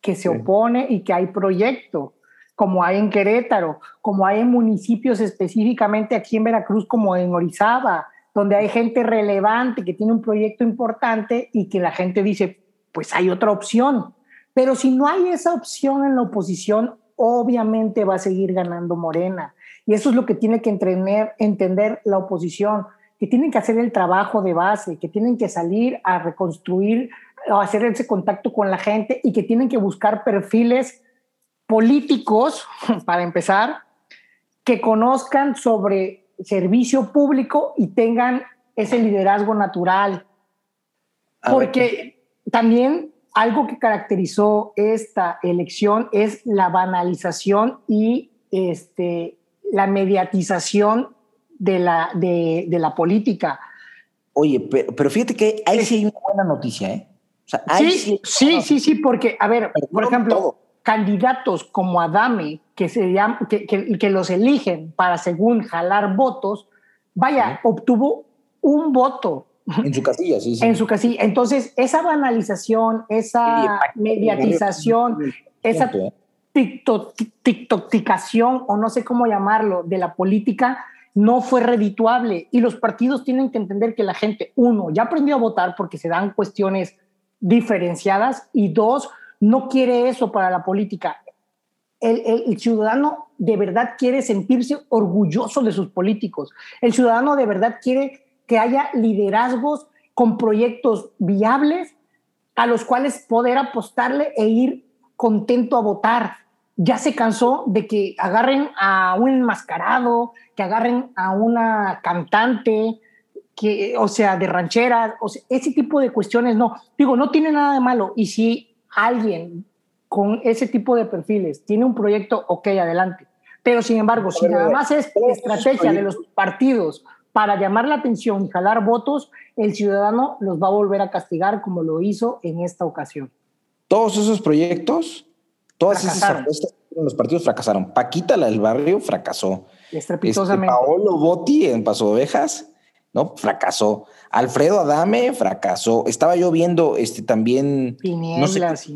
que se opone y que hay proyecto, como hay en Querétaro, como hay en municipios específicamente aquí en Veracruz, como en Orizaba, donde hay gente relevante que tiene un proyecto importante y que la gente dice, pues hay otra opción. Pero si no hay esa opción en la oposición, obviamente va a seguir ganando Morena. Y eso es lo que tiene que entrener, entender la oposición, que tienen que hacer el trabajo de base, que tienen que salir a reconstruir o hacer ese contacto con la gente y que tienen que buscar perfiles políticos, para empezar, que conozcan sobre servicio público y tengan ese liderazgo natural. A Porque también algo que caracterizó esta elección es la banalización y este, la mediatización de la, de, la política. Oye, pero, fíjate que ahí sí hay una buena noticia, ¿eh? sí, sí, sí, sí, porque, a ver, por ejemplo, candidatos como Adame, que, se que, que, los eligen para, según, jalar votos, vaya, obtuvo un voto en su casilla, sí, sí. En su casilla. Entonces, esa banalización, esa mediatización, esa ¿eh? tiktokización, o no sé cómo llamarlo, de la política, no fue redituable. Y los partidos tienen que entender que la gente, uno, ya aprendió a votar porque se dan cuestiones diferenciadas, y dos, no quiere eso para la política. El, el, ciudadano de verdad quiere sentirse orgulloso de sus políticos. El ciudadano de verdad quiere que haya liderazgos con proyectos viables a los cuales poder apostarle e ir contento a votar. Ya se cansó de que agarren a un enmascarado, que agarren a una cantante, que, o sea, de rancheras, ese tipo de cuestiones no. Digo, no tiene nada de malo. Y si alguien con ese tipo de perfiles tiene un proyecto, ok, adelante. Pero sin embargo, si nada más es estrategia de los partidos para llamar la atención y jalar votos, el ciudadano los va a volver a castigar como lo hizo en esta ocasión. Todos esos proyectos, todas esas apuestas los partidos fracasaron. Paquita, la del barrio, fracasó. Estrepitosamente. Este, Paolo Botti en Paso de Ovejas, ¿no? Fracasó. Alfredo Adame fracasó. Estaba yo viendo este, también. Tinieblas.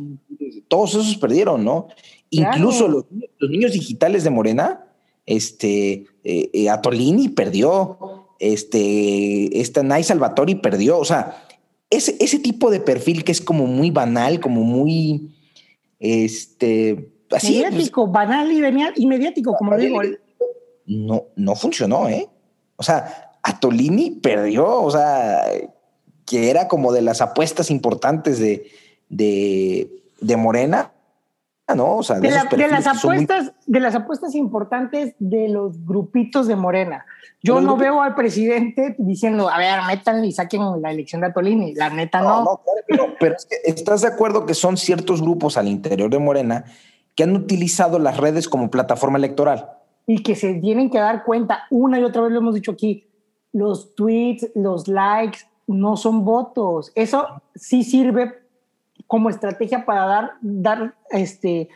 Todos esos perdieron, ¿no? Incluso los, niños digitales de Morena, este, eh, eh, Atolini perdió este, esta Nay Salvatori perdió, o sea, ese, ese tipo de perfil que es como muy banal, como muy, este, así. Pues mediático, banal y, mediático, como digo. No, no funcionó, ¿eh? O sea, Atolini perdió, o sea, que era como de las apuestas importantes de, de, de Morena, ¿no? O sea, de, las apuestas, de las apuestas importantes de los grupitos de Morena. Yo no veo al presidente diciendo, a ver, metan y saquen la elección de Atolini. La neta no. no. pero, es que estás de acuerdo que son ciertos grupos al interior de Morena que han utilizado las redes como plataforma electoral. Y que se tienen que dar cuenta, una y otra vez lo hemos dicho aquí, los tweets, los likes no son votos. Eso sí sirve como estrategia para dar, dar este,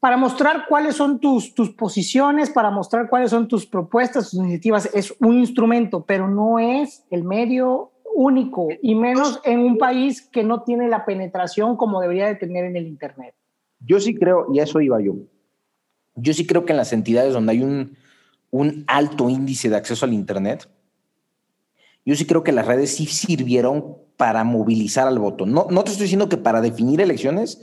para mostrar cuáles son tus, tus posiciones, para mostrar cuáles son tus propuestas, tus iniciativas. Es un instrumento, pero no es el medio único, y menos en un país que no tiene la penetración como debería de tener en el Internet. Yo sí creo, y a eso iba yo, yo sí creo que en las entidades donde hay un, un alto índice de acceso al Internet, yo sí creo que las redes sí sirvieron para movilizar al voto. No, no te estoy diciendo que para definir elecciones,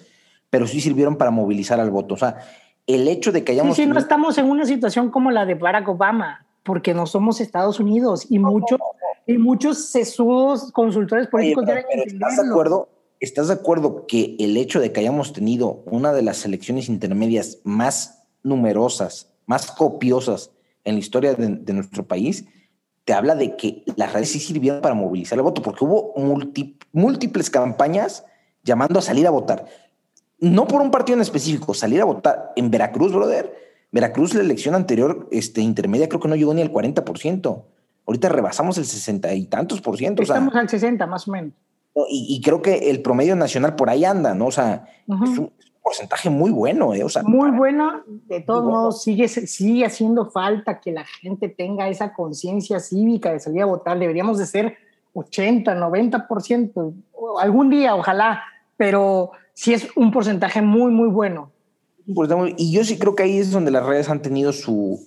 pero sí sirvieron para movilizar al voto. O sea, el hecho de que hayamos... Sí, sí, no estamos en una situación como la de Barack Obama, porque no somos Estados Unidos y, muchos y muchos sesudos consultores políticos deben ¿Estás de acuerdo? ¿Estás de acuerdo que el hecho de que hayamos tenido una de las elecciones intermedias más numerosas, más copiosas en la historia de, nuestro país, te habla de que las redes sí sirvieron para movilizar el voto, porque hubo múltiples campañas llamando a salir a votar no por un partido en específico, salir a votar en Veracruz, brother. Veracruz, la elección anterior, este, intermedia, creo que no llegó ni al 40%. Ahorita rebasamos el 60 y tantos por ciento. Estamos al 60, más o menos. Y, creo que el promedio nacional por ahí anda, ¿no? O sea, es, un, porcentaje muy bueno, ¿eh? O sea, muy bueno. De todos modos, sigue, sigue haciendo falta que la gente tenga esa conciencia cívica de salir a votar. Deberíamos de ser 80, 90%. Algún día, ojalá, pero sí es un porcentaje muy, muy bueno. Y yo sí creo que ahí es donde las redes han tenido su...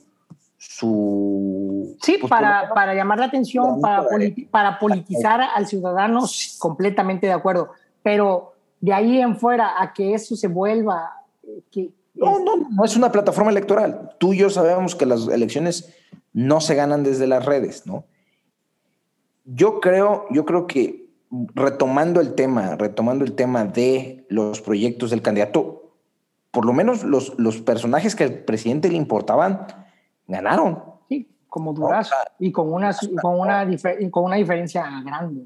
su sí, para, para, llamar la atención, para, para politizar al ciudadano, completamente de acuerdo. Pero de ahí en fuera a que eso se vuelva... Eh, que, no, no, no es una plataforma electoral. Tú y yo sabemos que las elecciones no se ganan desde las redes, ¿no? Yo creo, yo creo que retomando el tema, retomando el tema de los proyectos del candidato, por lo menos los, los personajes que al presidente le importaban ganaron. Sí, como Durazo y con una, con una, con una diferencia grande.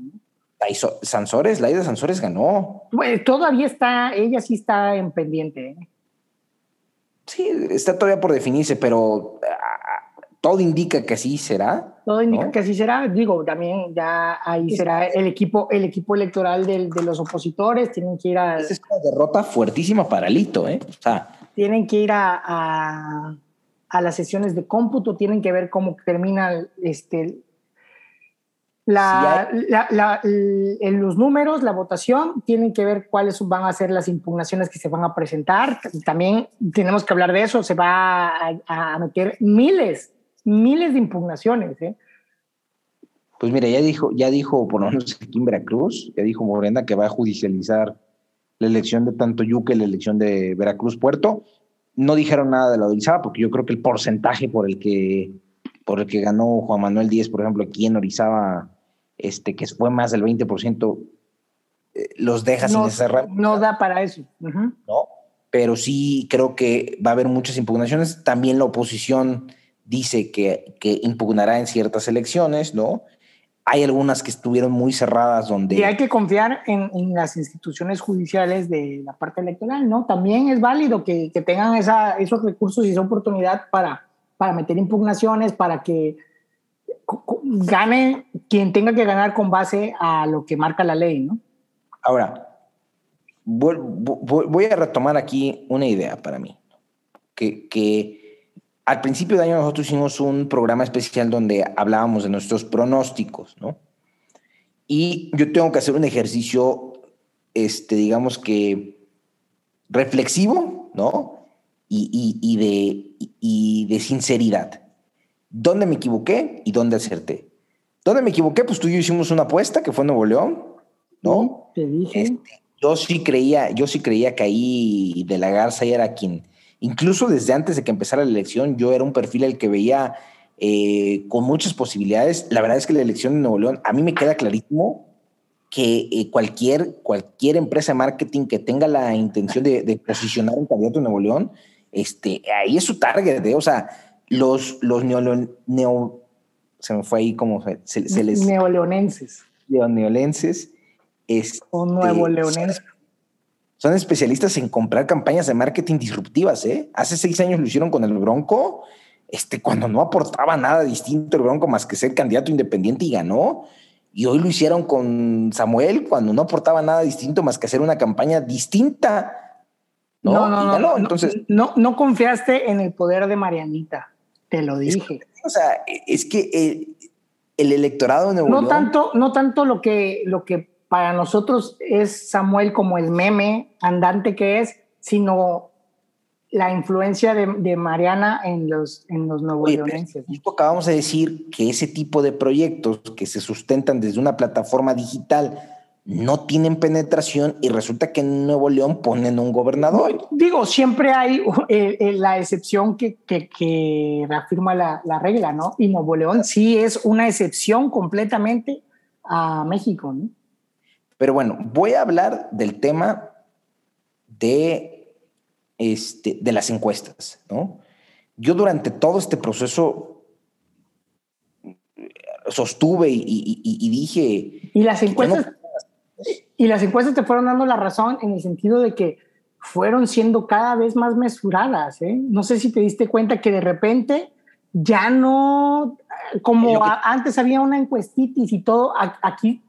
Sansores, Laida Sansores ganó. Pues todavía está, ella sí está en pendiente. ¿eh? Sí, está todavía por definirse, pero ah, todo indica que así será. Todo indica que así será. Digo, también ya ahí será el equipo, el equipo electoral de los opositores. Tienen que ir a. Es una derrota fuertísima para Lito, ¿eh? O sea. Tienen que ir a, a, a las sesiones de cómputo, tienen que ver cómo termina este, la, en los números, la votación, tienen que ver cuáles van a ser las impugnaciones que se van a presentar. También tenemos que hablar de eso. Se va a, meter miles, miles de impugnaciones. ¿eh? Pues mira, ya dijo, ya dijo, por lo menos aquí en Veracruz, ya dijo Morena que va a judicializar la elección de tanto Yuque, la elección de Veracruz Puerto. No dijeron nada de la Orizaba, porque yo creo que el porcentaje por el que por el que ganó Juan Manuel Díez, por ejemplo, aquí en Orizaba, este, que fue más del 20%, eh, los deja sin cerrar. No da para eso. No, pero sí creo que va a haber muchas impugnaciones. También la oposición dice que, que impugnará en ciertas elecciones, ¿no? Hay algunas que estuvieron muy cerradas donde... Y hay que confiar en, en las instituciones judiciales de la parte electoral, ¿no? También es válido que, que tengan esa, esos recursos y esa oportunidad para, para meter impugnaciones, para que gane quien tenga que ganar con base a lo que marca la ley, ¿no? Ahora, voy, a retomar aquí una idea para mí, que, que al principio de año nosotros hicimos un programa especial donde hablábamos de nuestros pronósticos, ¿no? Y yo tengo que hacer un ejercicio, este, digamos que reflexivo, ¿no? Y, y, de, y de sinceridad dónde me equivoqué y dónde acerté. ¿Dónde me equivoqué? Pues tú y yo hicimos una apuesta que fue Nuevo León, ¿no? Te dije. Este, yo sí creía, yo sí creía que ahí de la Garza era quien, incluso desde antes de que empezara la elección, yo era un perfil el que veía eh, con muchas posibilidades. La verdad es que la elección de Nuevo León, a mí me queda clarísimo que eh, cualquier, cualquier empresa de marketing que tenga la intención de, posicionar un candidato en Nuevo León, este, ahí es su target, ¿eh? o sea, los, los neo, se me fue ahí como se, les... Neoleonenses. Neoleonenses. Este, o nuevo leonenses. Son especialistas en comprar campañas de marketing disruptivas, ¿eh? Hace seis años lo hicieron con el Bronco, este, cuando no aportaba nada distinto el Bronco más que ser candidato independiente y ganó. Y hoy lo hicieron con Samuel cuando no aportaba nada distinto más que hacer una campaña distinta. No, no, no, no, Entonces, no, no confiaste en el poder de Marianita. Te lo dije. o sea, es que el, electorado de no tanto, no tanto lo que, lo que para nosotros es Samuel como el meme andante que es, sino la influencia de, Mariana en los, en los nuevos Acabamos de decir que ese tipo de proyectos que se sustentan desde una plataforma digital no tienen penetración y resulta que en Nuevo León ponen un gobernador. Digo, siempre hay eh, eh, la excepción que, que, reafirma la, la, regla, ¿no? Y Nuevo León sí es una excepción completamente a México, ¿no? Pero bueno, voy a hablar del tema de, este, de las encuestas, ¿no? Yo durante todo este proceso sostuve y, y dije... Y las encuestas y las encuestas te fueron dando la razón en el sentido de que fueron siendo cada vez más mesuradas. ¿eh? No sé si te diste cuenta que de repente ya no, como antes había una encuestitis y todo, aquí,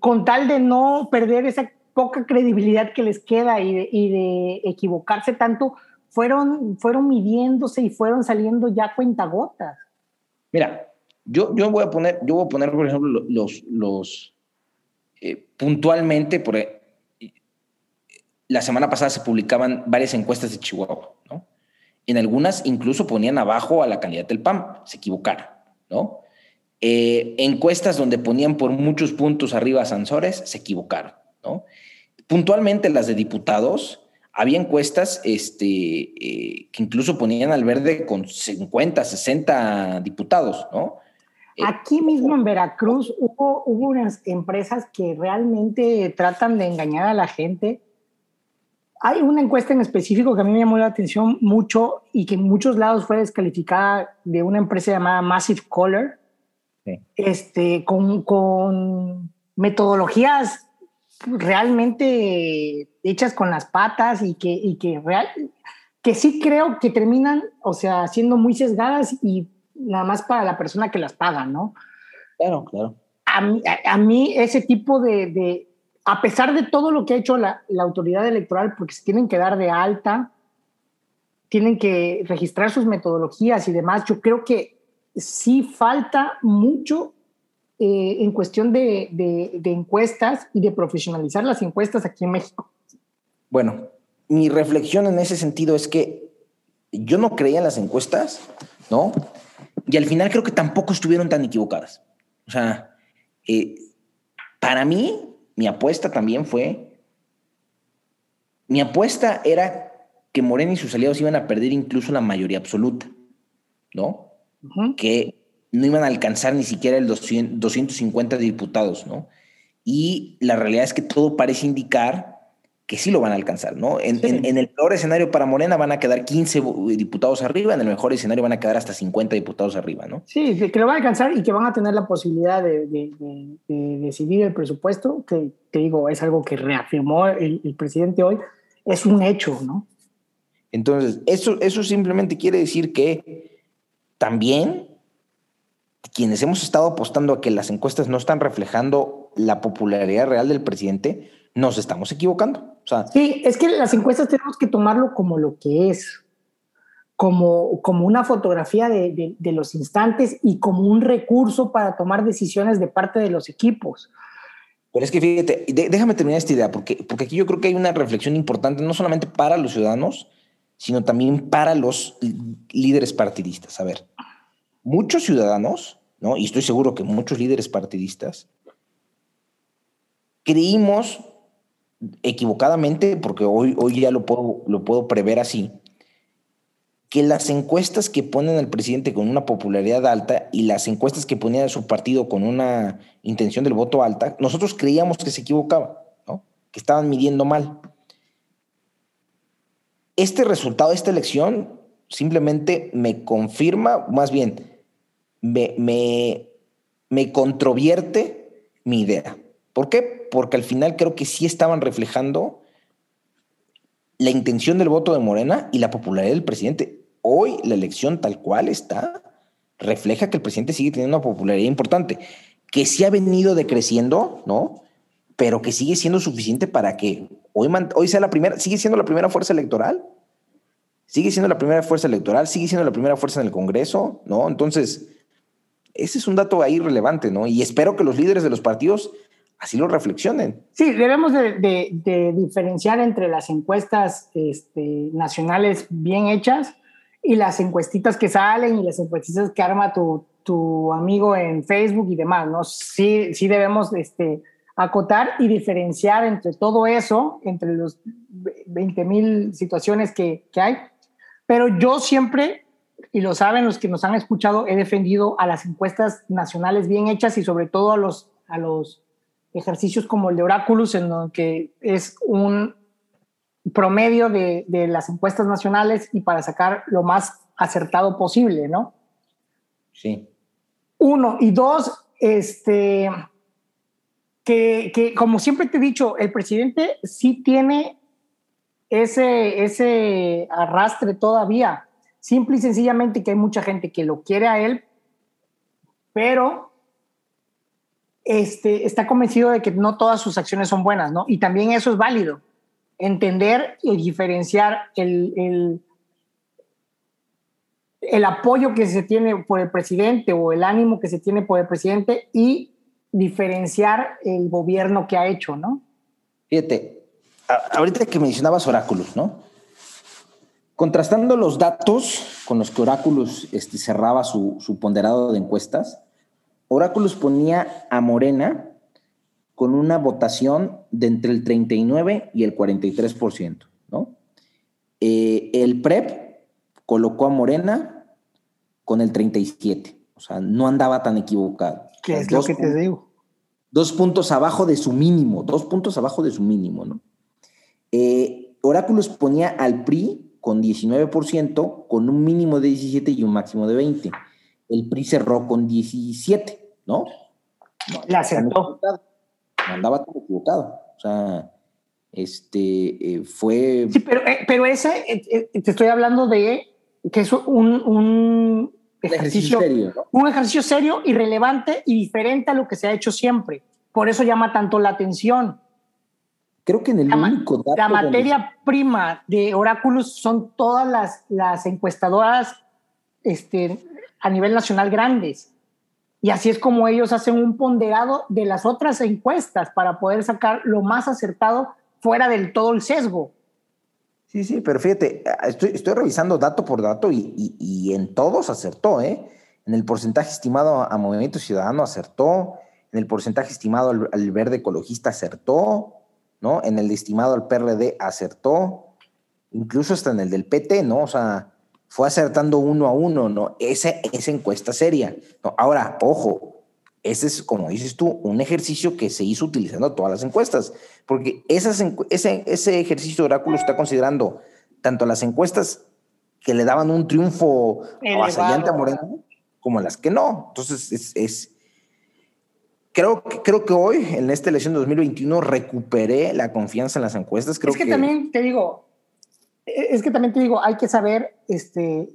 con tal de no perder esa poca credibilidad que les queda y de, equivocarse tanto, fueron, fueron midiéndose y fueron saliendo ya cuentagotas. Mira, yo, yo voy a poner, yo voy a poner, por ejemplo, los, los, eh, puntualmente, por, e, la semana pasada se publicaban varias encuestas de Chihuahua, ¿no? En algunas incluso ponían abajo a la candidata del PAN, se equivocaron, ¿no? Eh, encuestas donde ponían por muchos puntos arriba a Sansores, se equivocaron, ¿no? Puntualmente las de diputados, había encuestas este, eh, que incluso ponían al verde con 50, 60 diputados, ¿no? Eh, Aquí mismo en Veracruz hubo, hubo unas empresas que realmente tratan de engañar a la gente. Hay una encuesta en específico que a mí me llamó la atención mucho y que en muchos lados fue descalificada de una empresa llamada Massive Color, este, con, con metodologías realmente hechas con las patas y que, y que, real, que sí creo que terminan, o sea, siendo muy sesgadas y nada más para la persona que las paga, ¿no? Claro, claro. A mí, a, mí ese tipo de, de, a pesar de todo lo que ha hecho la, la, autoridad electoral, porque se tienen que dar de alta, tienen que registrar sus metodologías y demás, yo creo que sí falta mucho eh, en cuestión de, de, de encuestas y de profesionalizar las encuestas aquí en México. Bueno, mi reflexión en ese sentido es que yo no creía en las encuestas, ¿no? Y al final creo que tampoco estuvieron tan equivocadas. O sea, eh, para mí, mi apuesta también fue, mi apuesta era que Morena y sus aliados iban a perder incluso la mayoría absoluta, ¿no? Uh -huh. Que no iban a alcanzar ni siquiera el 200, 250 diputados, ¿no? Y la realidad es que todo parece indicar que sí lo van a alcanzar, ¿no? En, sí. en, en, el peor escenario para Morena van a quedar 15 diputados arriba, en el mejor escenario van a quedar hasta 50 diputados arriba, ¿no? Sí, que lo van a alcanzar y que van a tener la posibilidad de, de, de, de decidir el presupuesto, que te digo, es algo que reafirmó el, el, presidente hoy, es un hecho, ¿no? Entonces, eso, eso simplemente quiere decir que también quienes hemos estado apostando a que las encuestas no están reflejando la popularidad real del presidente, nos estamos equivocando. O sea, sí, es que las encuestas tenemos que tomarlo como lo que es, como, como una fotografía de, de, de, los instantes y como un recurso para tomar decisiones de parte de los equipos. Pero es que fíjate, déjame terminar esta idea, porque, porque aquí yo creo que hay una reflexión importante, no solamente para los ciudadanos, sino también para los líderes partidistas. A ver, muchos ciudadanos, ¿no? y estoy seguro que muchos líderes partidistas, creímos equivocadamente, porque hoy, hoy ya lo puedo, lo puedo prever así, que las encuestas que ponen al presidente con una popularidad alta y las encuestas que ponían a su partido con una intención del voto alta, nosotros creíamos que se equivocaba, que estaban midiendo mal. Este resultado, esta elección, simplemente me confirma, más bien, me, me controvierte mi idea. ¿Por qué? Porque al final creo que sí estaban reflejando la intención del voto de Morena y la popularidad del presidente. Hoy la elección tal cual está refleja que el presidente sigue teniendo una popularidad importante, que sí ha venido decreciendo, ¿no? Pero que sigue siendo suficiente para que hoy, hoy sea la primera, sigue siendo la primera fuerza electoral, sigue siendo la primera fuerza electoral, sigue siendo la primera fuerza en el Congreso, ¿no? Entonces, ese es un dato ahí relevante, ¿no? Y espero que los líderes de los partidos así lo reflexionen. Sí, debemos de, de, de diferenciar entre las encuestas este, nacionales bien hechas y las encuestitas que salen y las encuestitas que arma tu, tu amigo en Facebook y demás, ¿no? Sí, sí debemos este, acotar y diferenciar entre todo eso, entre los 20 mil situaciones que, que hay, pero yo siempre, y lo saben los que nos han escuchado, he defendido a las encuestas nacionales bien hechas y sobre todo a los, a los ejercicios como el de Oráculos, en donde es un promedio de, de, las encuestas nacionales y para sacar lo más acertado posible, ¿no? Sí. Uno. Y dos, este, que, que como siempre te he dicho, el presidente sí tiene ese, ese arrastre todavía. Simple y sencillamente que hay mucha gente que lo quiere a él, pero este, está convencido de que no todas sus acciones son buenas, ¿no? Y también eso es válido. Entender y diferenciar el, el, apoyo que se tiene por el presidente o el ánimo que se tiene por el presidente y diferenciar el gobierno que ha hecho, ¿no? Fíjate, ahorita que mencionabas oráculos, ¿no? Contrastando los datos con los que Oráculos este, cerraba su, su ponderado de encuestas, Oráculos ponía a Morena con una votación de entre el 39 y el 43%, ¿no? Eh, el PREP colocó a Morena con el 37, o sea, no andaba tan equivocado. ¿Qué es lo que te digo? Dos puntos abajo de su mínimo, dos puntos abajo de su mínimo, ¿no? Eh, Oráculos ponía al PRI con 19%, con un mínimo de 17 y un máximo de 20 el PRI cerró con 17, ¿no? no Le acertó. andaba todo equivocado. O sea, este eh, fue. Sí, pero, eh, pero ese, eh, te estoy hablando de que es un, un ejercicio, serio, un ejercicio serio, irrelevante y diferente a lo que se ha hecho siempre. Por eso llama tanto la atención. Creo que en el la, único dato La materia prima de Oráculos son todas las, las encuestadoras este, a nivel nacional grandes. Y así es como ellos hacen un ponderado de las otras encuestas para poder sacar lo más acertado fuera del todo el sesgo. Sí, sí, pero fíjate, estoy, revisando dato por dato y, y, en todos acertó, ¿eh? En el porcentaje estimado a Movimiento Ciudadano acertó, en el porcentaje estimado al, al Verde Ecologista acertó, ¿no? En el estimado al PRD acertó, incluso hasta en el del PT, ¿no? O sea, fue acertando uno a uno, ¿no? Esa, esa encuesta seria. ¿no? Ahora, ojo, ese es, como dices tú, un ejercicio que se hizo utilizando todas las encuestas, porque esas, ese, ese ejercicio de oráculo está considerando tanto las encuestas que le daban un triunfo avasallante a Moreno, como las que no. Entonces, es, es creo, creo que hoy, en esta elección de 2021, recuperé la confianza en las encuestas. Creo es que, también te digo, es que también te digo, hay que saber este,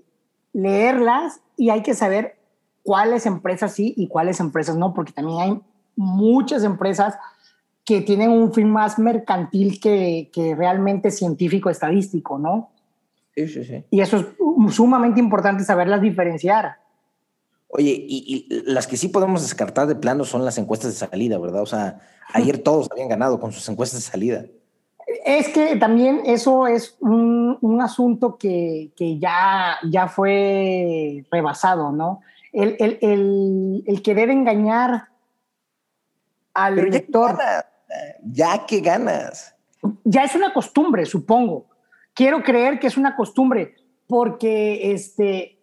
leerlas y hay que saber cuáles empresas sí y cuáles empresas no, porque también hay muchas empresas que tienen un fin más mercantil que, que realmente científico estadístico, ¿no? Sí, sí, sí. Y eso es sumamente importante saberlas diferenciar. Oye, y, y, las que sí podemos descartar de plano son las encuestas de salida, ¿verdad? O sea, ayer todos habían ganado con sus encuestas de salida. Es que también eso es un, un asunto que, que, ya, ya fue rebasado, ¿no? El, el, el, el querer engañar al Pero lector. Ya, ya que ganas. Ya es una costumbre, supongo. Quiero creer que es una costumbre, porque este,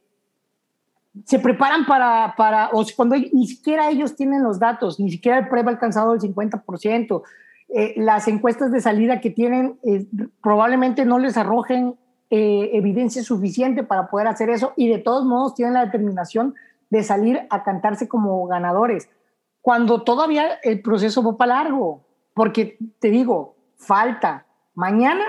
se preparan para, para o cuando ni siquiera ellos tienen los datos, ni siquiera el PREP ha alcanzado el 50%, eh, las encuestas de salida que tienen eh, probablemente no les arrojen eh, evidencia suficiente para poder hacer eso y de todos modos tienen la determinación de salir a cantarse como ganadores, cuando todavía el proceso va para largo, porque te digo, falta. Mañana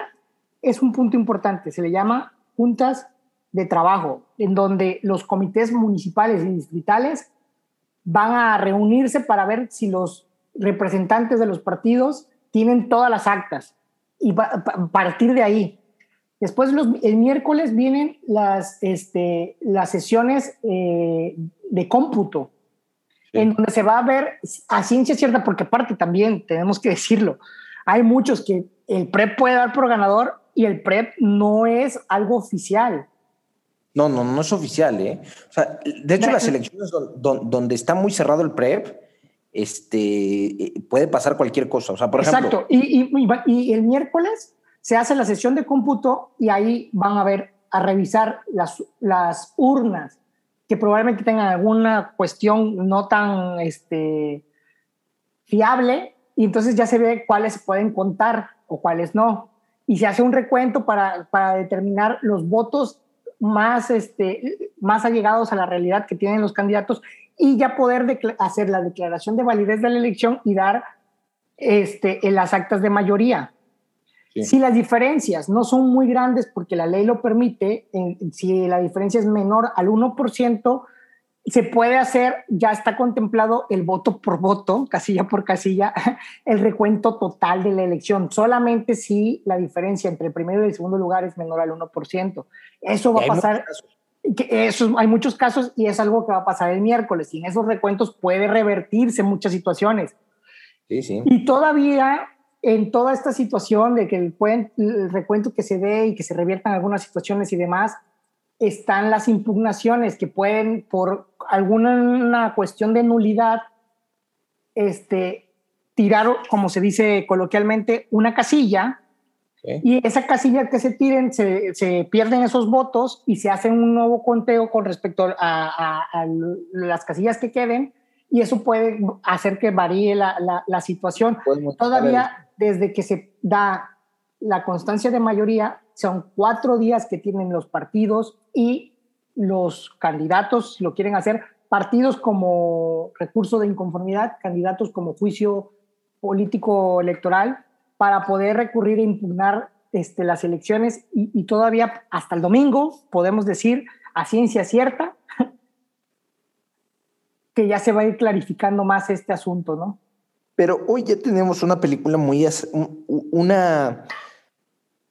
es un punto importante, se le llama juntas de trabajo, en donde los comités municipales y distritales van a reunirse para ver si los representantes de los partidos tienen todas las actas y a partir de ahí. Después los, el miércoles vienen las, este, las sesiones eh, de cómputo, sí. en donde se va a ver a ciencia cierta, porque aparte también tenemos que decirlo, hay muchos que el PREP puede dar por ganador y el PREP no es algo oficial. No, no, no es oficial, ¿eh? O sea, de hecho, las elecciones donde, donde está muy cerrado el PREP, este, puede pasar cualquier cosa. O sea, por ejemplo. Y, y, el miércoles se hace la sesión de cómputo y ahí van a ver, a revisar las, las urnas que probablemente tengan alguna cuestión no tan este, fiable y entonces ya se ve cuáles pueden contar o cuáles no. Y se hace un recuento para, para determinar los votos más, este, más allegados a la realidad que tienen los candidatos y ya poder hacer la declaración de validez de la elección y dar este, en las actas de mayoría. Sí. Si las diferencias no son muy grandes porque la ley lo permite, en, si la diferencia es menor al 1%, se puede hacer, ya está contemplado el voto por voto, casilla por casilla, el recuento total de la elección, solamente si la diferencia entre el primero y el segundo lugar es menor al 1%. Eso va a pasar que eso, hay muchos casos y es algo que va a pasar el miércoles y en esos recuentos puede revertirse muchas situaciones. Sí, sí. Y todavía en toda esta situación de que el, el recuento que se dé y que se reviertan algunas situaciones y demás, están las impugnaciones que pueden, por alguna cuestión de nulidad, este, tirar, como se dice coloquialmente, una casilla Okay. Y esa casilla que se tiren, se, se, pierden esos votos y se hace un nuevo conteo con respecto a, a, a las casillas que queden y eso puede hacer que varíe la, la, la situación. Todavía desde que se da la constancia de mayoría, son cuatro días que tienen los partidos y los candidatos, si lo quieren hacer, partidos como recurso de inconformidad, candidatos como juicio político electoral para poder recurrir e impugnar este, las elecciones y, todavía hasta el domingo podemos decir a ciencia cierta que ya se va a ir clarificando más este asunto, ¿no? Pero hoy ya tenemos una película muy, una,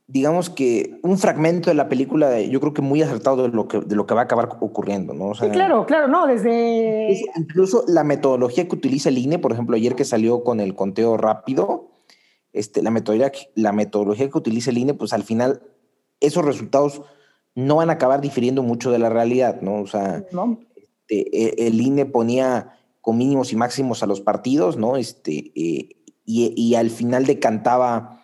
digamos que un fragmento de la película, yo creo que muy acertado de lo que, de lo que va a acabar ocurriendo, ¿no? sí, claro, claro, no, desde... Incluso la metodología que utiliza el INE, por ejemplo, ayer que salió con el conteo rápido, este, la, metodología, la metodología que utiliza el INE, pues al final esos resultados no van a acabar difiriendo mucho de la realidad, ¿no? O sea, este, e, el INE ponía con mínimos y máximos a los partidos, ¿no? Este, eh, y, al final decantaba,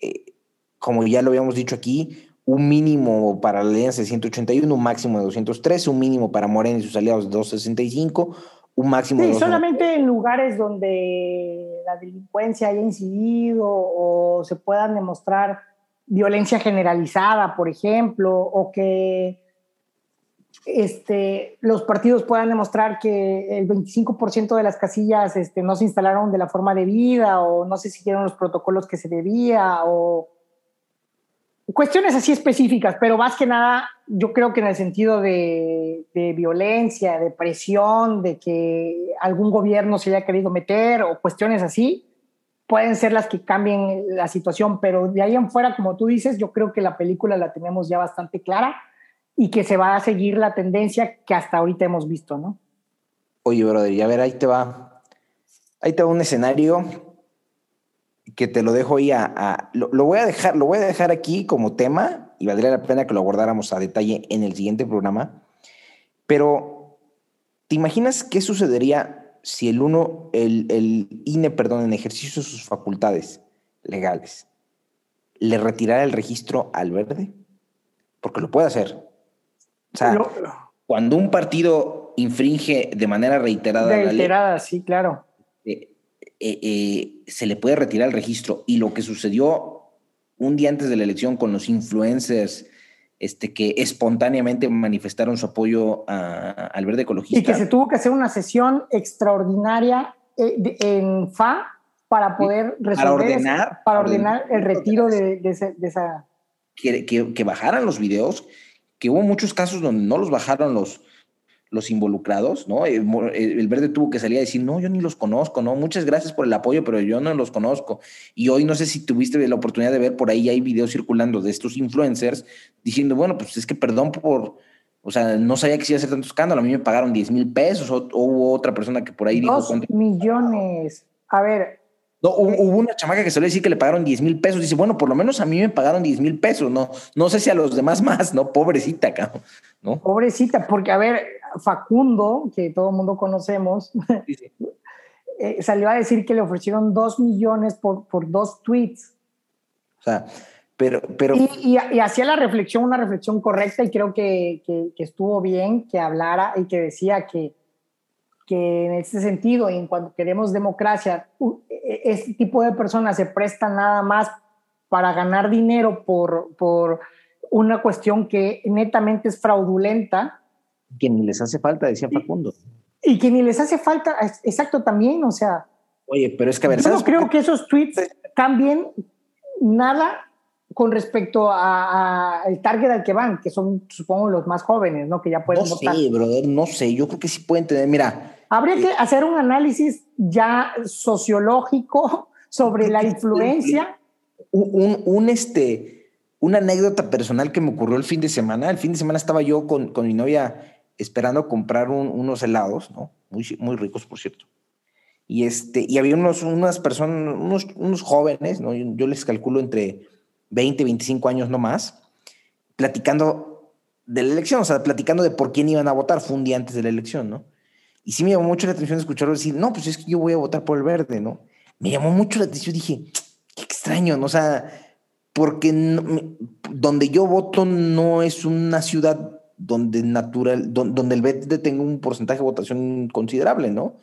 eh, como ya lo habíamos dicho aquí, un mínimo para la alianza de 181, un máximo de 203, un mínimo para Morena y sus aliados de 265, un máximo sí, solamente en lugares donde la delincuencia haya incidido o se puedan demostrar violencia generalizada, por ejemplo, o que este, los partidos puedan demostrar que el 25% de las casillas este, no se instalaron de la forma debida o no se siguieron los protocolos que se debía o cuestiones así específicas, pero más que nada yo creo que en el sentido de, violencia, de presión, de que algún gobierno se haya querido meter o cuestiones así, pueden ser las que cambien la situación, pero de ahí en fuera, como tú dices, yo creo que la película la tenemos ya bastante clara y que se va a seguir la tendencia que hasta ahorita hemos visto, ¿no? Oye, brother, y a ver, ahí te va, ahí te va un escenario que te lo dejo ahí a, lo, voy a dejar, lo voy a dejar aquí como tema y valdría la pena que lo abordáramos a detalle en el siguiente programa. Pero, ¿te imaginas qué sucedería si el uno, el, el INE, perdón, en ejercicio de sus facultades legales, le retirara el registro al verde? Porque lo puede hacer. O sea, cuando un partido infringe de manera reiterada. Reiterada, sí, claro. Eh, eh, se le puede retirar el registro. Y lo que sucedió un día antes de la elección con los influencers este, que espontáneamente manifestaron su apoyo al verde ecologista. Y que se tuvo que hacer una sesión extraordinaria eh, en FA para poder resolver. Para ordenar. para ordenar el retiro de, esa. Que, que, bajaran los videos, que hubo muchos casos donde no los bajaron los, los involucrados, ¿no? Eh, eh, el verde tuvo que salir a decir, no, yo ni los conozco, ¿no? Muchas gracias por el apoyo, pero yo no los conozco. Y hoy no sé si tuviste la oportunidad de ver, por ahí hay videos circulando de estos influencers diciendo, bueno, pues es que perdón por, o sea, no sabía que se iba a hacer tanto escándalo, a mí me pagaron 10 mil pesos, o, hubo otra persona que por ahí dijo... Dos millones. A ver, no, hubo, una chamaca que se le decir que le pagaron 10 mil pesos. Dice, bueno, por lo menos a mí me pagaron 10 mil pesos. No, no sé si a los demás más, ¿no? Pobrecita, cabrón. ¿no? Pobrecita, porque a ver, Facundo, que todo el mundo conocemos, eh, salió a decir que le ofrecieron dos millones por, por dos tweets. O sea, pero... pero... Y, hacía la reflexión, una reflexión correcta y creo que, estuvo bien que hablara y que decía que, que en ese sentido y en cuanto queremos democracia, e, este tipo de personas se prestan nada más para ganar dinero por, por una cuestión que netamente es fraudulenta que ni les hace falta, decía Facundo. Y, que ni les hace falta, exacto también, o sea. Oye, pero es que a ver, Yo no creo que esos tweets cambien nada con respecto al target al que van, que son, supongo, los más jóvenes, ¿no? Que ya pueden no sé, brother, no sé, yo creo que sí pueden tener, mira. Habría que eh, hacer un análisis ya sociológico sobre la influencia. Un, un, este, una anécdota personal que me ocurrió el fin de semana. El fin de semana estaba yo con, con mi novia esperando comprar unos helados, ¿no? Muy, muy ricos, por cierto. Y, este, y había unos, unas personas, unos, unos jóvenes, ¿no? Yo, les calculo entre 20 y 25 años no más, platicando de la elección, o sea, platicando de por quién iban a votar. Fue un día antes de la elección, ¿no? Y sí me llamó mucho la atención escucharlo decir, no, pues es que yo voy a votar por el verde, ¿no? Me llamó mucho la atención, dije, qué extraño, ¿no? O sea, porque donde yo voto no es una ciudad donde, natural, donde, el verde tenga un porcentaje de votación considerable, ¿no?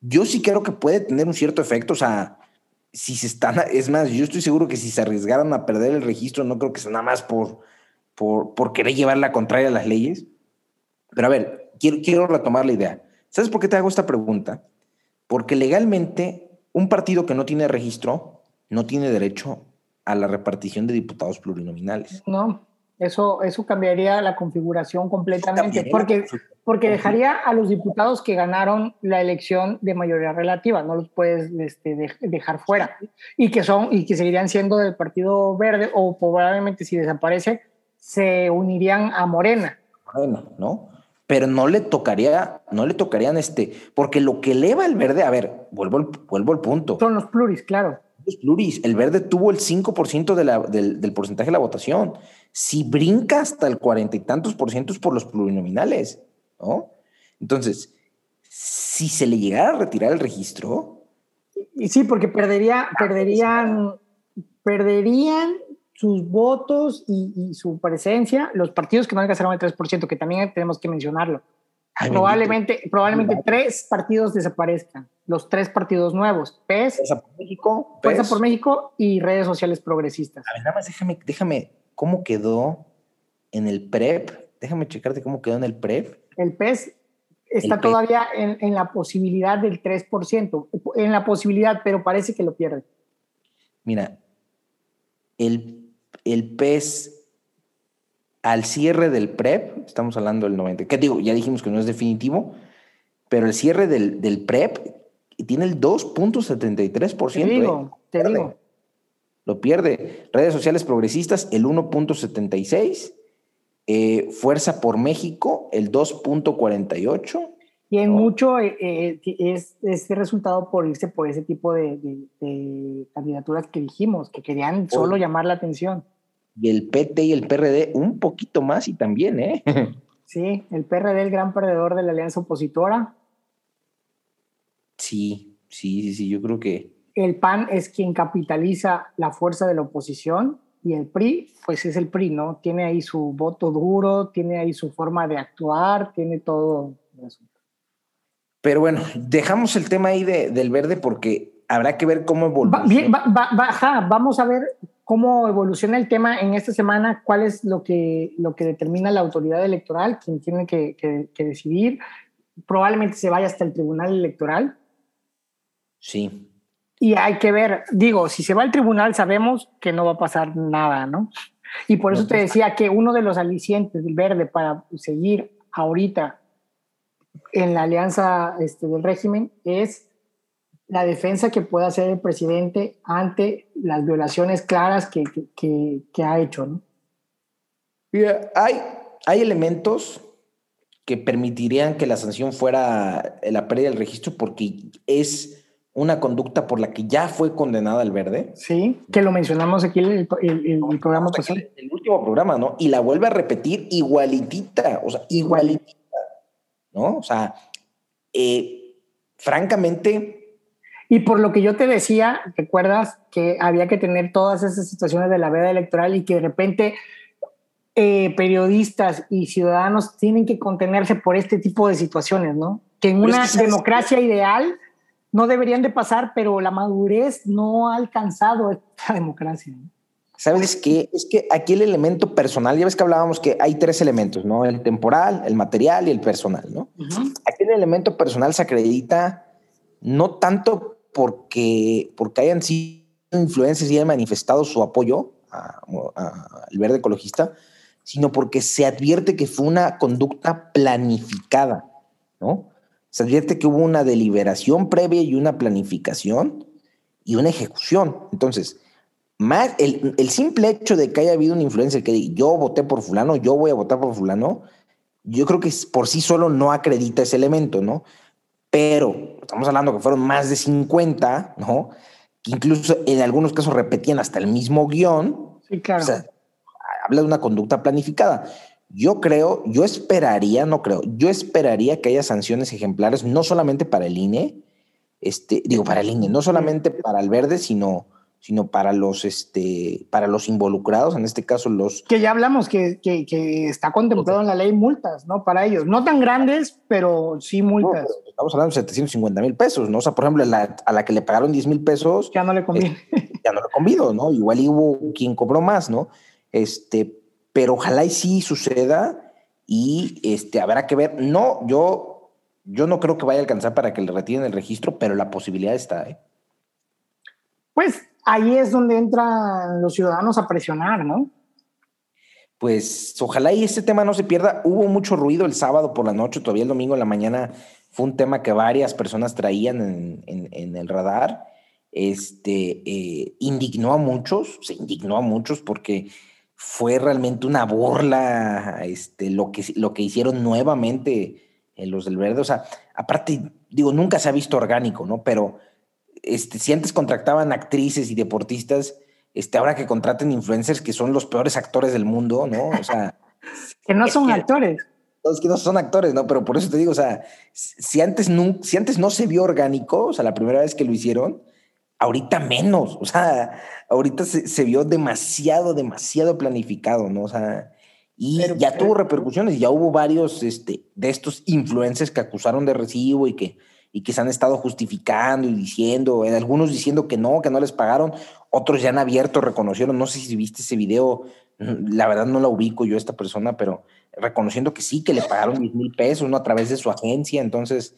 Yo sí creo que puede tener un cierto efecto, o sea, si se están, es más, yo estoy seguro que si se arriesgaran a perder el registro, no creo que sea nada más por, por, por querer llevar la contraria a las leyes. Pero a ver, quiero, quiero retomar la idea. ¿Sabes por qué te hago esta pregunta? Porque legalmente un partido que no tiene registro no tiene derecho a la repartición de diputados plurinominales. No, eso, eso cambiaría la configuración completamente, porque, porque dejaría a los diputados que ganaron la elección de mayoría relativa, no los puedes este, dejar fuera, y que, son, y que seguirían siendo del Partido Verde, o probablemente si desaparece, se unirían a Morena. Morena, ¿no? Pero no le tocaría, no le tocarían este, porque lo que eleva el verde, a ver, vuelvo al, vuelvo al punto. Son los pluris, claro. Los pluris, el verde tuvo el 5% de la, del, del porcentaje de la votación si brinca hasta el cuarenta y tantos por ciento es por los plurinominales, ¿no? Entonces, si se le llegara a retirar el registro. Y sí, porque perdería, perderían, perderían sus votos y, su presencia los partidos que no alcanzaron el 3%, que también tenemos que mencionarlo. probablemente probablemente tres partidos desaparezcan, los tres partidos nuevos, PES, Fuerza por México, Fuerza por México y redes sociales progresistas. A ver, nada más déjame, déjame cómo quedó en el PREP. Déjame checarte cómo quedó en el PREP. El PES está todavía en, la posibilidad del 3%, en la posibilidad, pero parece que lo pierde. Mira, el, el PES al cierre del PREP, estamos hablando del 90, ¿qué digo? Ya dijimos que no es definitivo, pero el cierre del, del PREP tiene el 2.73%. Te digo, ¿eh? te digo lo pierde. Redes sociales progresistas, el 1.76. Eh, Fuerza por México, el 2.48. Y en mucho eh, eh, es este resultado por irse por ese tipo de, candidaturas que dijimos, que querían solo llamar la atención. Y el PT y el PRD un poquito más y también, ¿eh? Sí, el PRD, el gran perdedor de la alianza opositora. Sí, sí, sí, sí, yo creo que el PAN es quien capitaliza la fuerza de la oposición y el PRI, pues es el PRI, ¿no? Tiene ahí su voto duro, tiene ahí su forma de actuar, tiene todo Pero bueno, dejamos el tema ahí del verde porque habrá que ver cómo evoluciona. vamos a ver cómo evoluciona el tema en esta semana, cuál es lo que, lo que determina la autoridad electoral, quien tiene que, que decidir. Probablemente se vaya hasta el tribunal electoral. Sí. Y hay que ver, digo, si se va al tribunal sabemos que no va a pasar nada, ¿no? Y por eso te decía que uno de los alicientes del verde para seguir ahorita en la alianza este, del régimen es la defensa que pueda hacer el presidente ante las violaciones claras que, que, que, ha hecho, ¿no? hay, hay elementos que permitirían que la sanción fuera la pérdida del registro porque es una conducta por la que ya fue condenada el verde. Sí, que lo mencionamos aquí el, el, el, programa pasado. El, último programa, ¿no? Y la vuelve a repetir igualitita, o sea, igualitita, ¿no? O sea, eh, francamente... Y por lo que yo te decía, recuerdas que había que tener todas esas situaciones de la veda electoral y que de repente eh, periodistas y ciudadanos tienen que contenerse por este tipo de situaciones, ¿no? Que en una democracia ideal no deberían de pasar, pero la madurez no ha alcanzado esta democracia. ¿Sabes qué? Es que aquí el elemento personal, ya ves que hablábamos que hay tres elementos, ¿no? El temporal, el material y el personal, ¿no? Aquí el elemento personal se acredita no tanto porque, porque hayan sido influencias y hayan manifestado su apoyo al verde ecologista, sino porque se advierte que fue una conducta planificada, ¿no? Se advierte que hubo una deliberación previa y una planificación y una ejecución. Entonces, más el, simple hecho de que haya habido una influencia que yo voté por fulano, yo voy a votar por fulano, yo creo que por sí solo no acredita ese elemento, ¿no? Pero estamos hablando que fueron más de 50, ¿no? Que incluso en algunos casos repetían hasta el mismo guion. Sí, claro. O sea, habla de una conducta planificada. Yo creo, yo esperaría, no creo, yo esperaría que haya sanciones ejemplares, no solamente para el INE, este, digo, para el INE, no solamente para el verde, sino, sino para los, este, para los involucrados, en este caso los... Que ya hablamos que, que, está contemplado en la ley multas, ¿no? Para ellos, no tan grandes, pero sí multas. estamos hablando de 750 mil pesos, ¿no? O sea, por ejemplo, a la que le pagaron 10 mil pesos... Ya no le conviene. ya no le convido, ¿no? Igual hubo quien cobró más, ¿no? Este, pero ojalá y sí suceda y este, habrá que ver. No, yo, yo no creo que vaya a alcanzar para que le retiren el registro, pero la posibilidad está. ¿eh? pues ahí es donde entran los ciudadanos a presionar, ¿no? Pues ojalá y este tema no se pierda. Hubo mucho ruido el sábado por la noche, todavía el domingo en la mañana fue un tema que varias personas traían en, el radar. Este eh, indignó a muchos, se indignó a muchos porque fue realmente una burla este, lo, que, lo que hicieron nuevamente los del verde. O sea, aparte, digo, nunca se ha visto orgánico, ¿no? Pero este, si antes contrataban actrices y deportistas, este, ahora que contraten influencers que son los peores actores del mundo, ¿no? O sea. que no son actores. Es que no son actores, ¿no? Pero por eso te digo, o sea, si antes, no, si antes no se vio orgánico, o sea, la primera vez que lo hicieron, ahorita menos, o sea, ahorita se, vio demasiado, demasiado planificado, ¿no? O sea, y ya tuvo repercusiones, ya hubo varios este, de estos influencers que acusaron de recibo y que, y que se han estado justificando y diciendo, algunos diciendo que no, que no les pagaron, otros ya han abierto, reconocieron, no sé si viste ese video, la verdad no la ubico yo a esta persona, pero reconociendo que sí, que le pagaron 10 mil pesos, ¿no? A través de su agencia, entonces,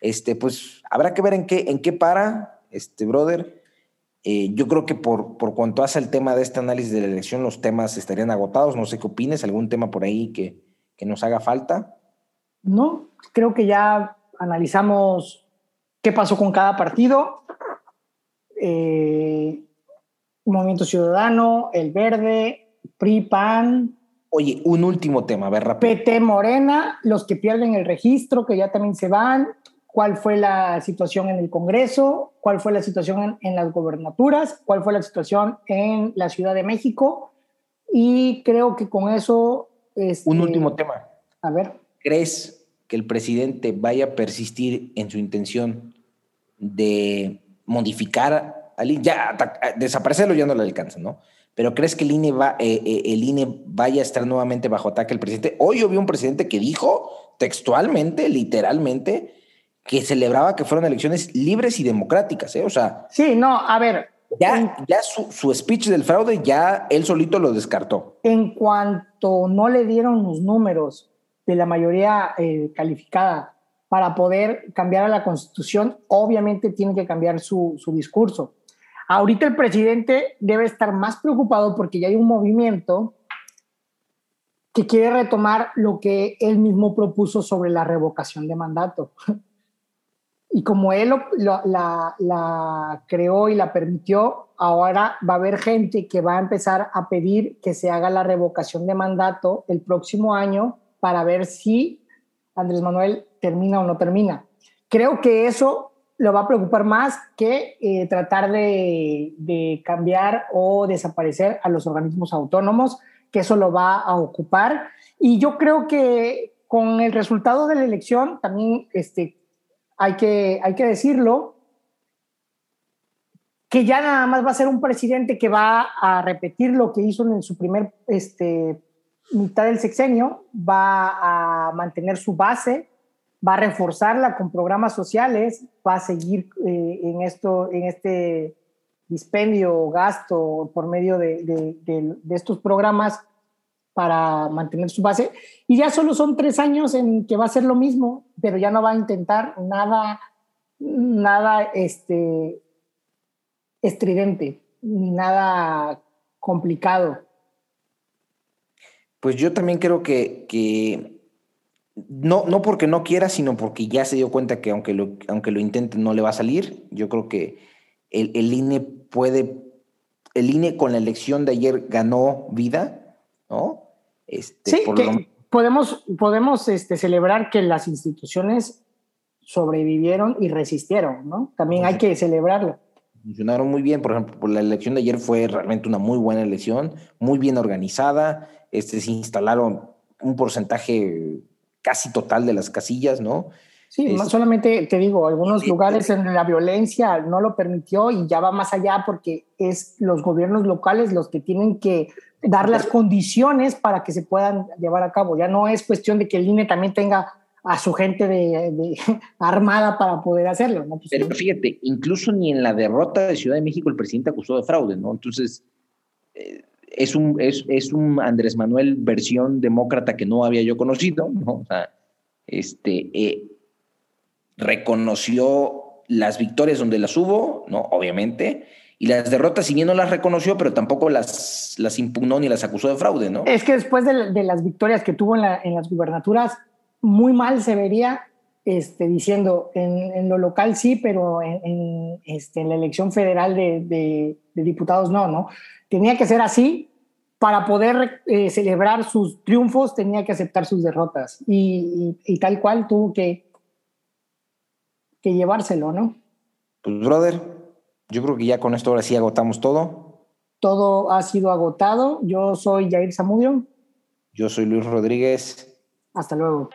este, pues habrá que ver en qué, en qué para, este, brother. Eh, yo creo que por, por cuanto hace el tema de este análisis de la elección, los temas estarían agotados. No sé qué opines, algún tema por ahí que, que nos haga falta. No, creo que ya analizamos qué pasó con cada partido. Eh, Movimiento Ciudadano, El Verde, PRI, PAN. Oye, un último tema, a ver rápido. PT Morena, los que pierden el registro, que ya también se van, cuál fue la situación en el Congreso, cuál fue la situación en, las gobernaturas, cuál fue la situación en la Ciudad de México. Y creo que con eso... Este, Un último tema. A ver. ¿Crees que el presidente vaya a persistir en su intención de modificar al ya desaparecerlo ya no le alcanza, ¿no? Pero ¿crees que el INE, va, eh, eh, el INE vaya a estar nuevamente bajo ataque al presidente? Hoy yo vi un presidente que dijo textualmente, literalmente, que celebraba que fueron elecciones libres y democráticas, ¿eh? O sea. Sí, no, a ver. Ya, ya su, speech del fraude, ya él solito lo descartó. En cuanto no le dieron los números de la mayoría eh, calificada para poder cambiar a la constitución, obviamente tiene que cambiar su, su discurso. Ahorita el presidente debe estar más preocupado porque ya hay un movimiento que quiere retomar lo que él mismo propuso sobre la revocación de mandato. Y como él la, creó y la permitió, ahora va a haber gente que va a empezar a pedir que se haga la revocación de mandato el próximo año para ver si Andrés Manuel termina o no termina. Creo que eso lo va a preocupar más que eh, tratar de, de cambiar o desaparecer a los organismos autónomos, que eso lo va a ocupar. Y yo creo que con el resultado de la elección también este, hay que, hay que decirlo, que ya nada más va a ser un presidente que va a repetir lo que hizo en su primer este, mitad del sexenio, va a mantener su base, va a reforzarla con programas sociales, va a seguir eh, en, esto, en este dispendio, gasto por medio de estos programas para mantener su base. Y ya solo son tres años en que va a ser lo mismo, pero ya no va a intentar nada, nada este, estridente, ni nada complicado. Pues yo también creo que, que no, no porque no quiera, sino porque ya se dio cuenta que aunque lo, aunque lo intente no le va a salir. Yo creo que el, el INE puede, el INE con la elección de ayer ganó vida, ¿no? Este, sí, que podemos, podemos este, celebrar que las instituciones sobrevivieron y resistieron, ¿no? También hay que celebrarlo. Funcionaron muy bien, por ejemplo, la elección de ayer fue realmente una muy buena elección, muy bien organizada, este, se instalaron un porcentaje casi total de las casillas, ¿no? Sí, este, solamente te digo, algunos lugares en la violencia no lo permitió y ya va más allá porque es los gobiernos locales los que tienen que dar las condiciones para que se puedan llevar a cabo. Ya no es cuestión de que el INE también tenga a su gente de, armada para poder hacerlo. ¿no? Pues Pero fíjate, incluso ni en la derrota de Ciudad de México el presidente acusó de fraude, ¿no? Entonces, eh, es, un, es, es, un Andrés Manuel versión demócrata que no había yo conocido, ¿no? O sea, este, eh, reconoció las victorias donde las hubo, ¿no? Obviamente, Y las derrotas, si bien no las reconoció, pero tampoco las, las impugnó ni las acusó de fraude, ¿no? Es que después de, de las victorias que tuvo en, la, en, las gubernaturas, muy mal se vería este, diciendo en, en lo local sí, pero en, en, este, en la elección federal de, de, de, diputados no, ¿no? Tenía que ser así para poder eh, celebrar sus triunfos, tenía que aceptar sus derrotas y, y, y tal cual tuvo que, que llevárselo, ¿no? Pues, brother, yo creo que ya con esto ahora sí agotamos todo. Todo ha sido agotado. Yo soy Jair Zamudio. Yo soy Luis Rodríguez. Hasta luego.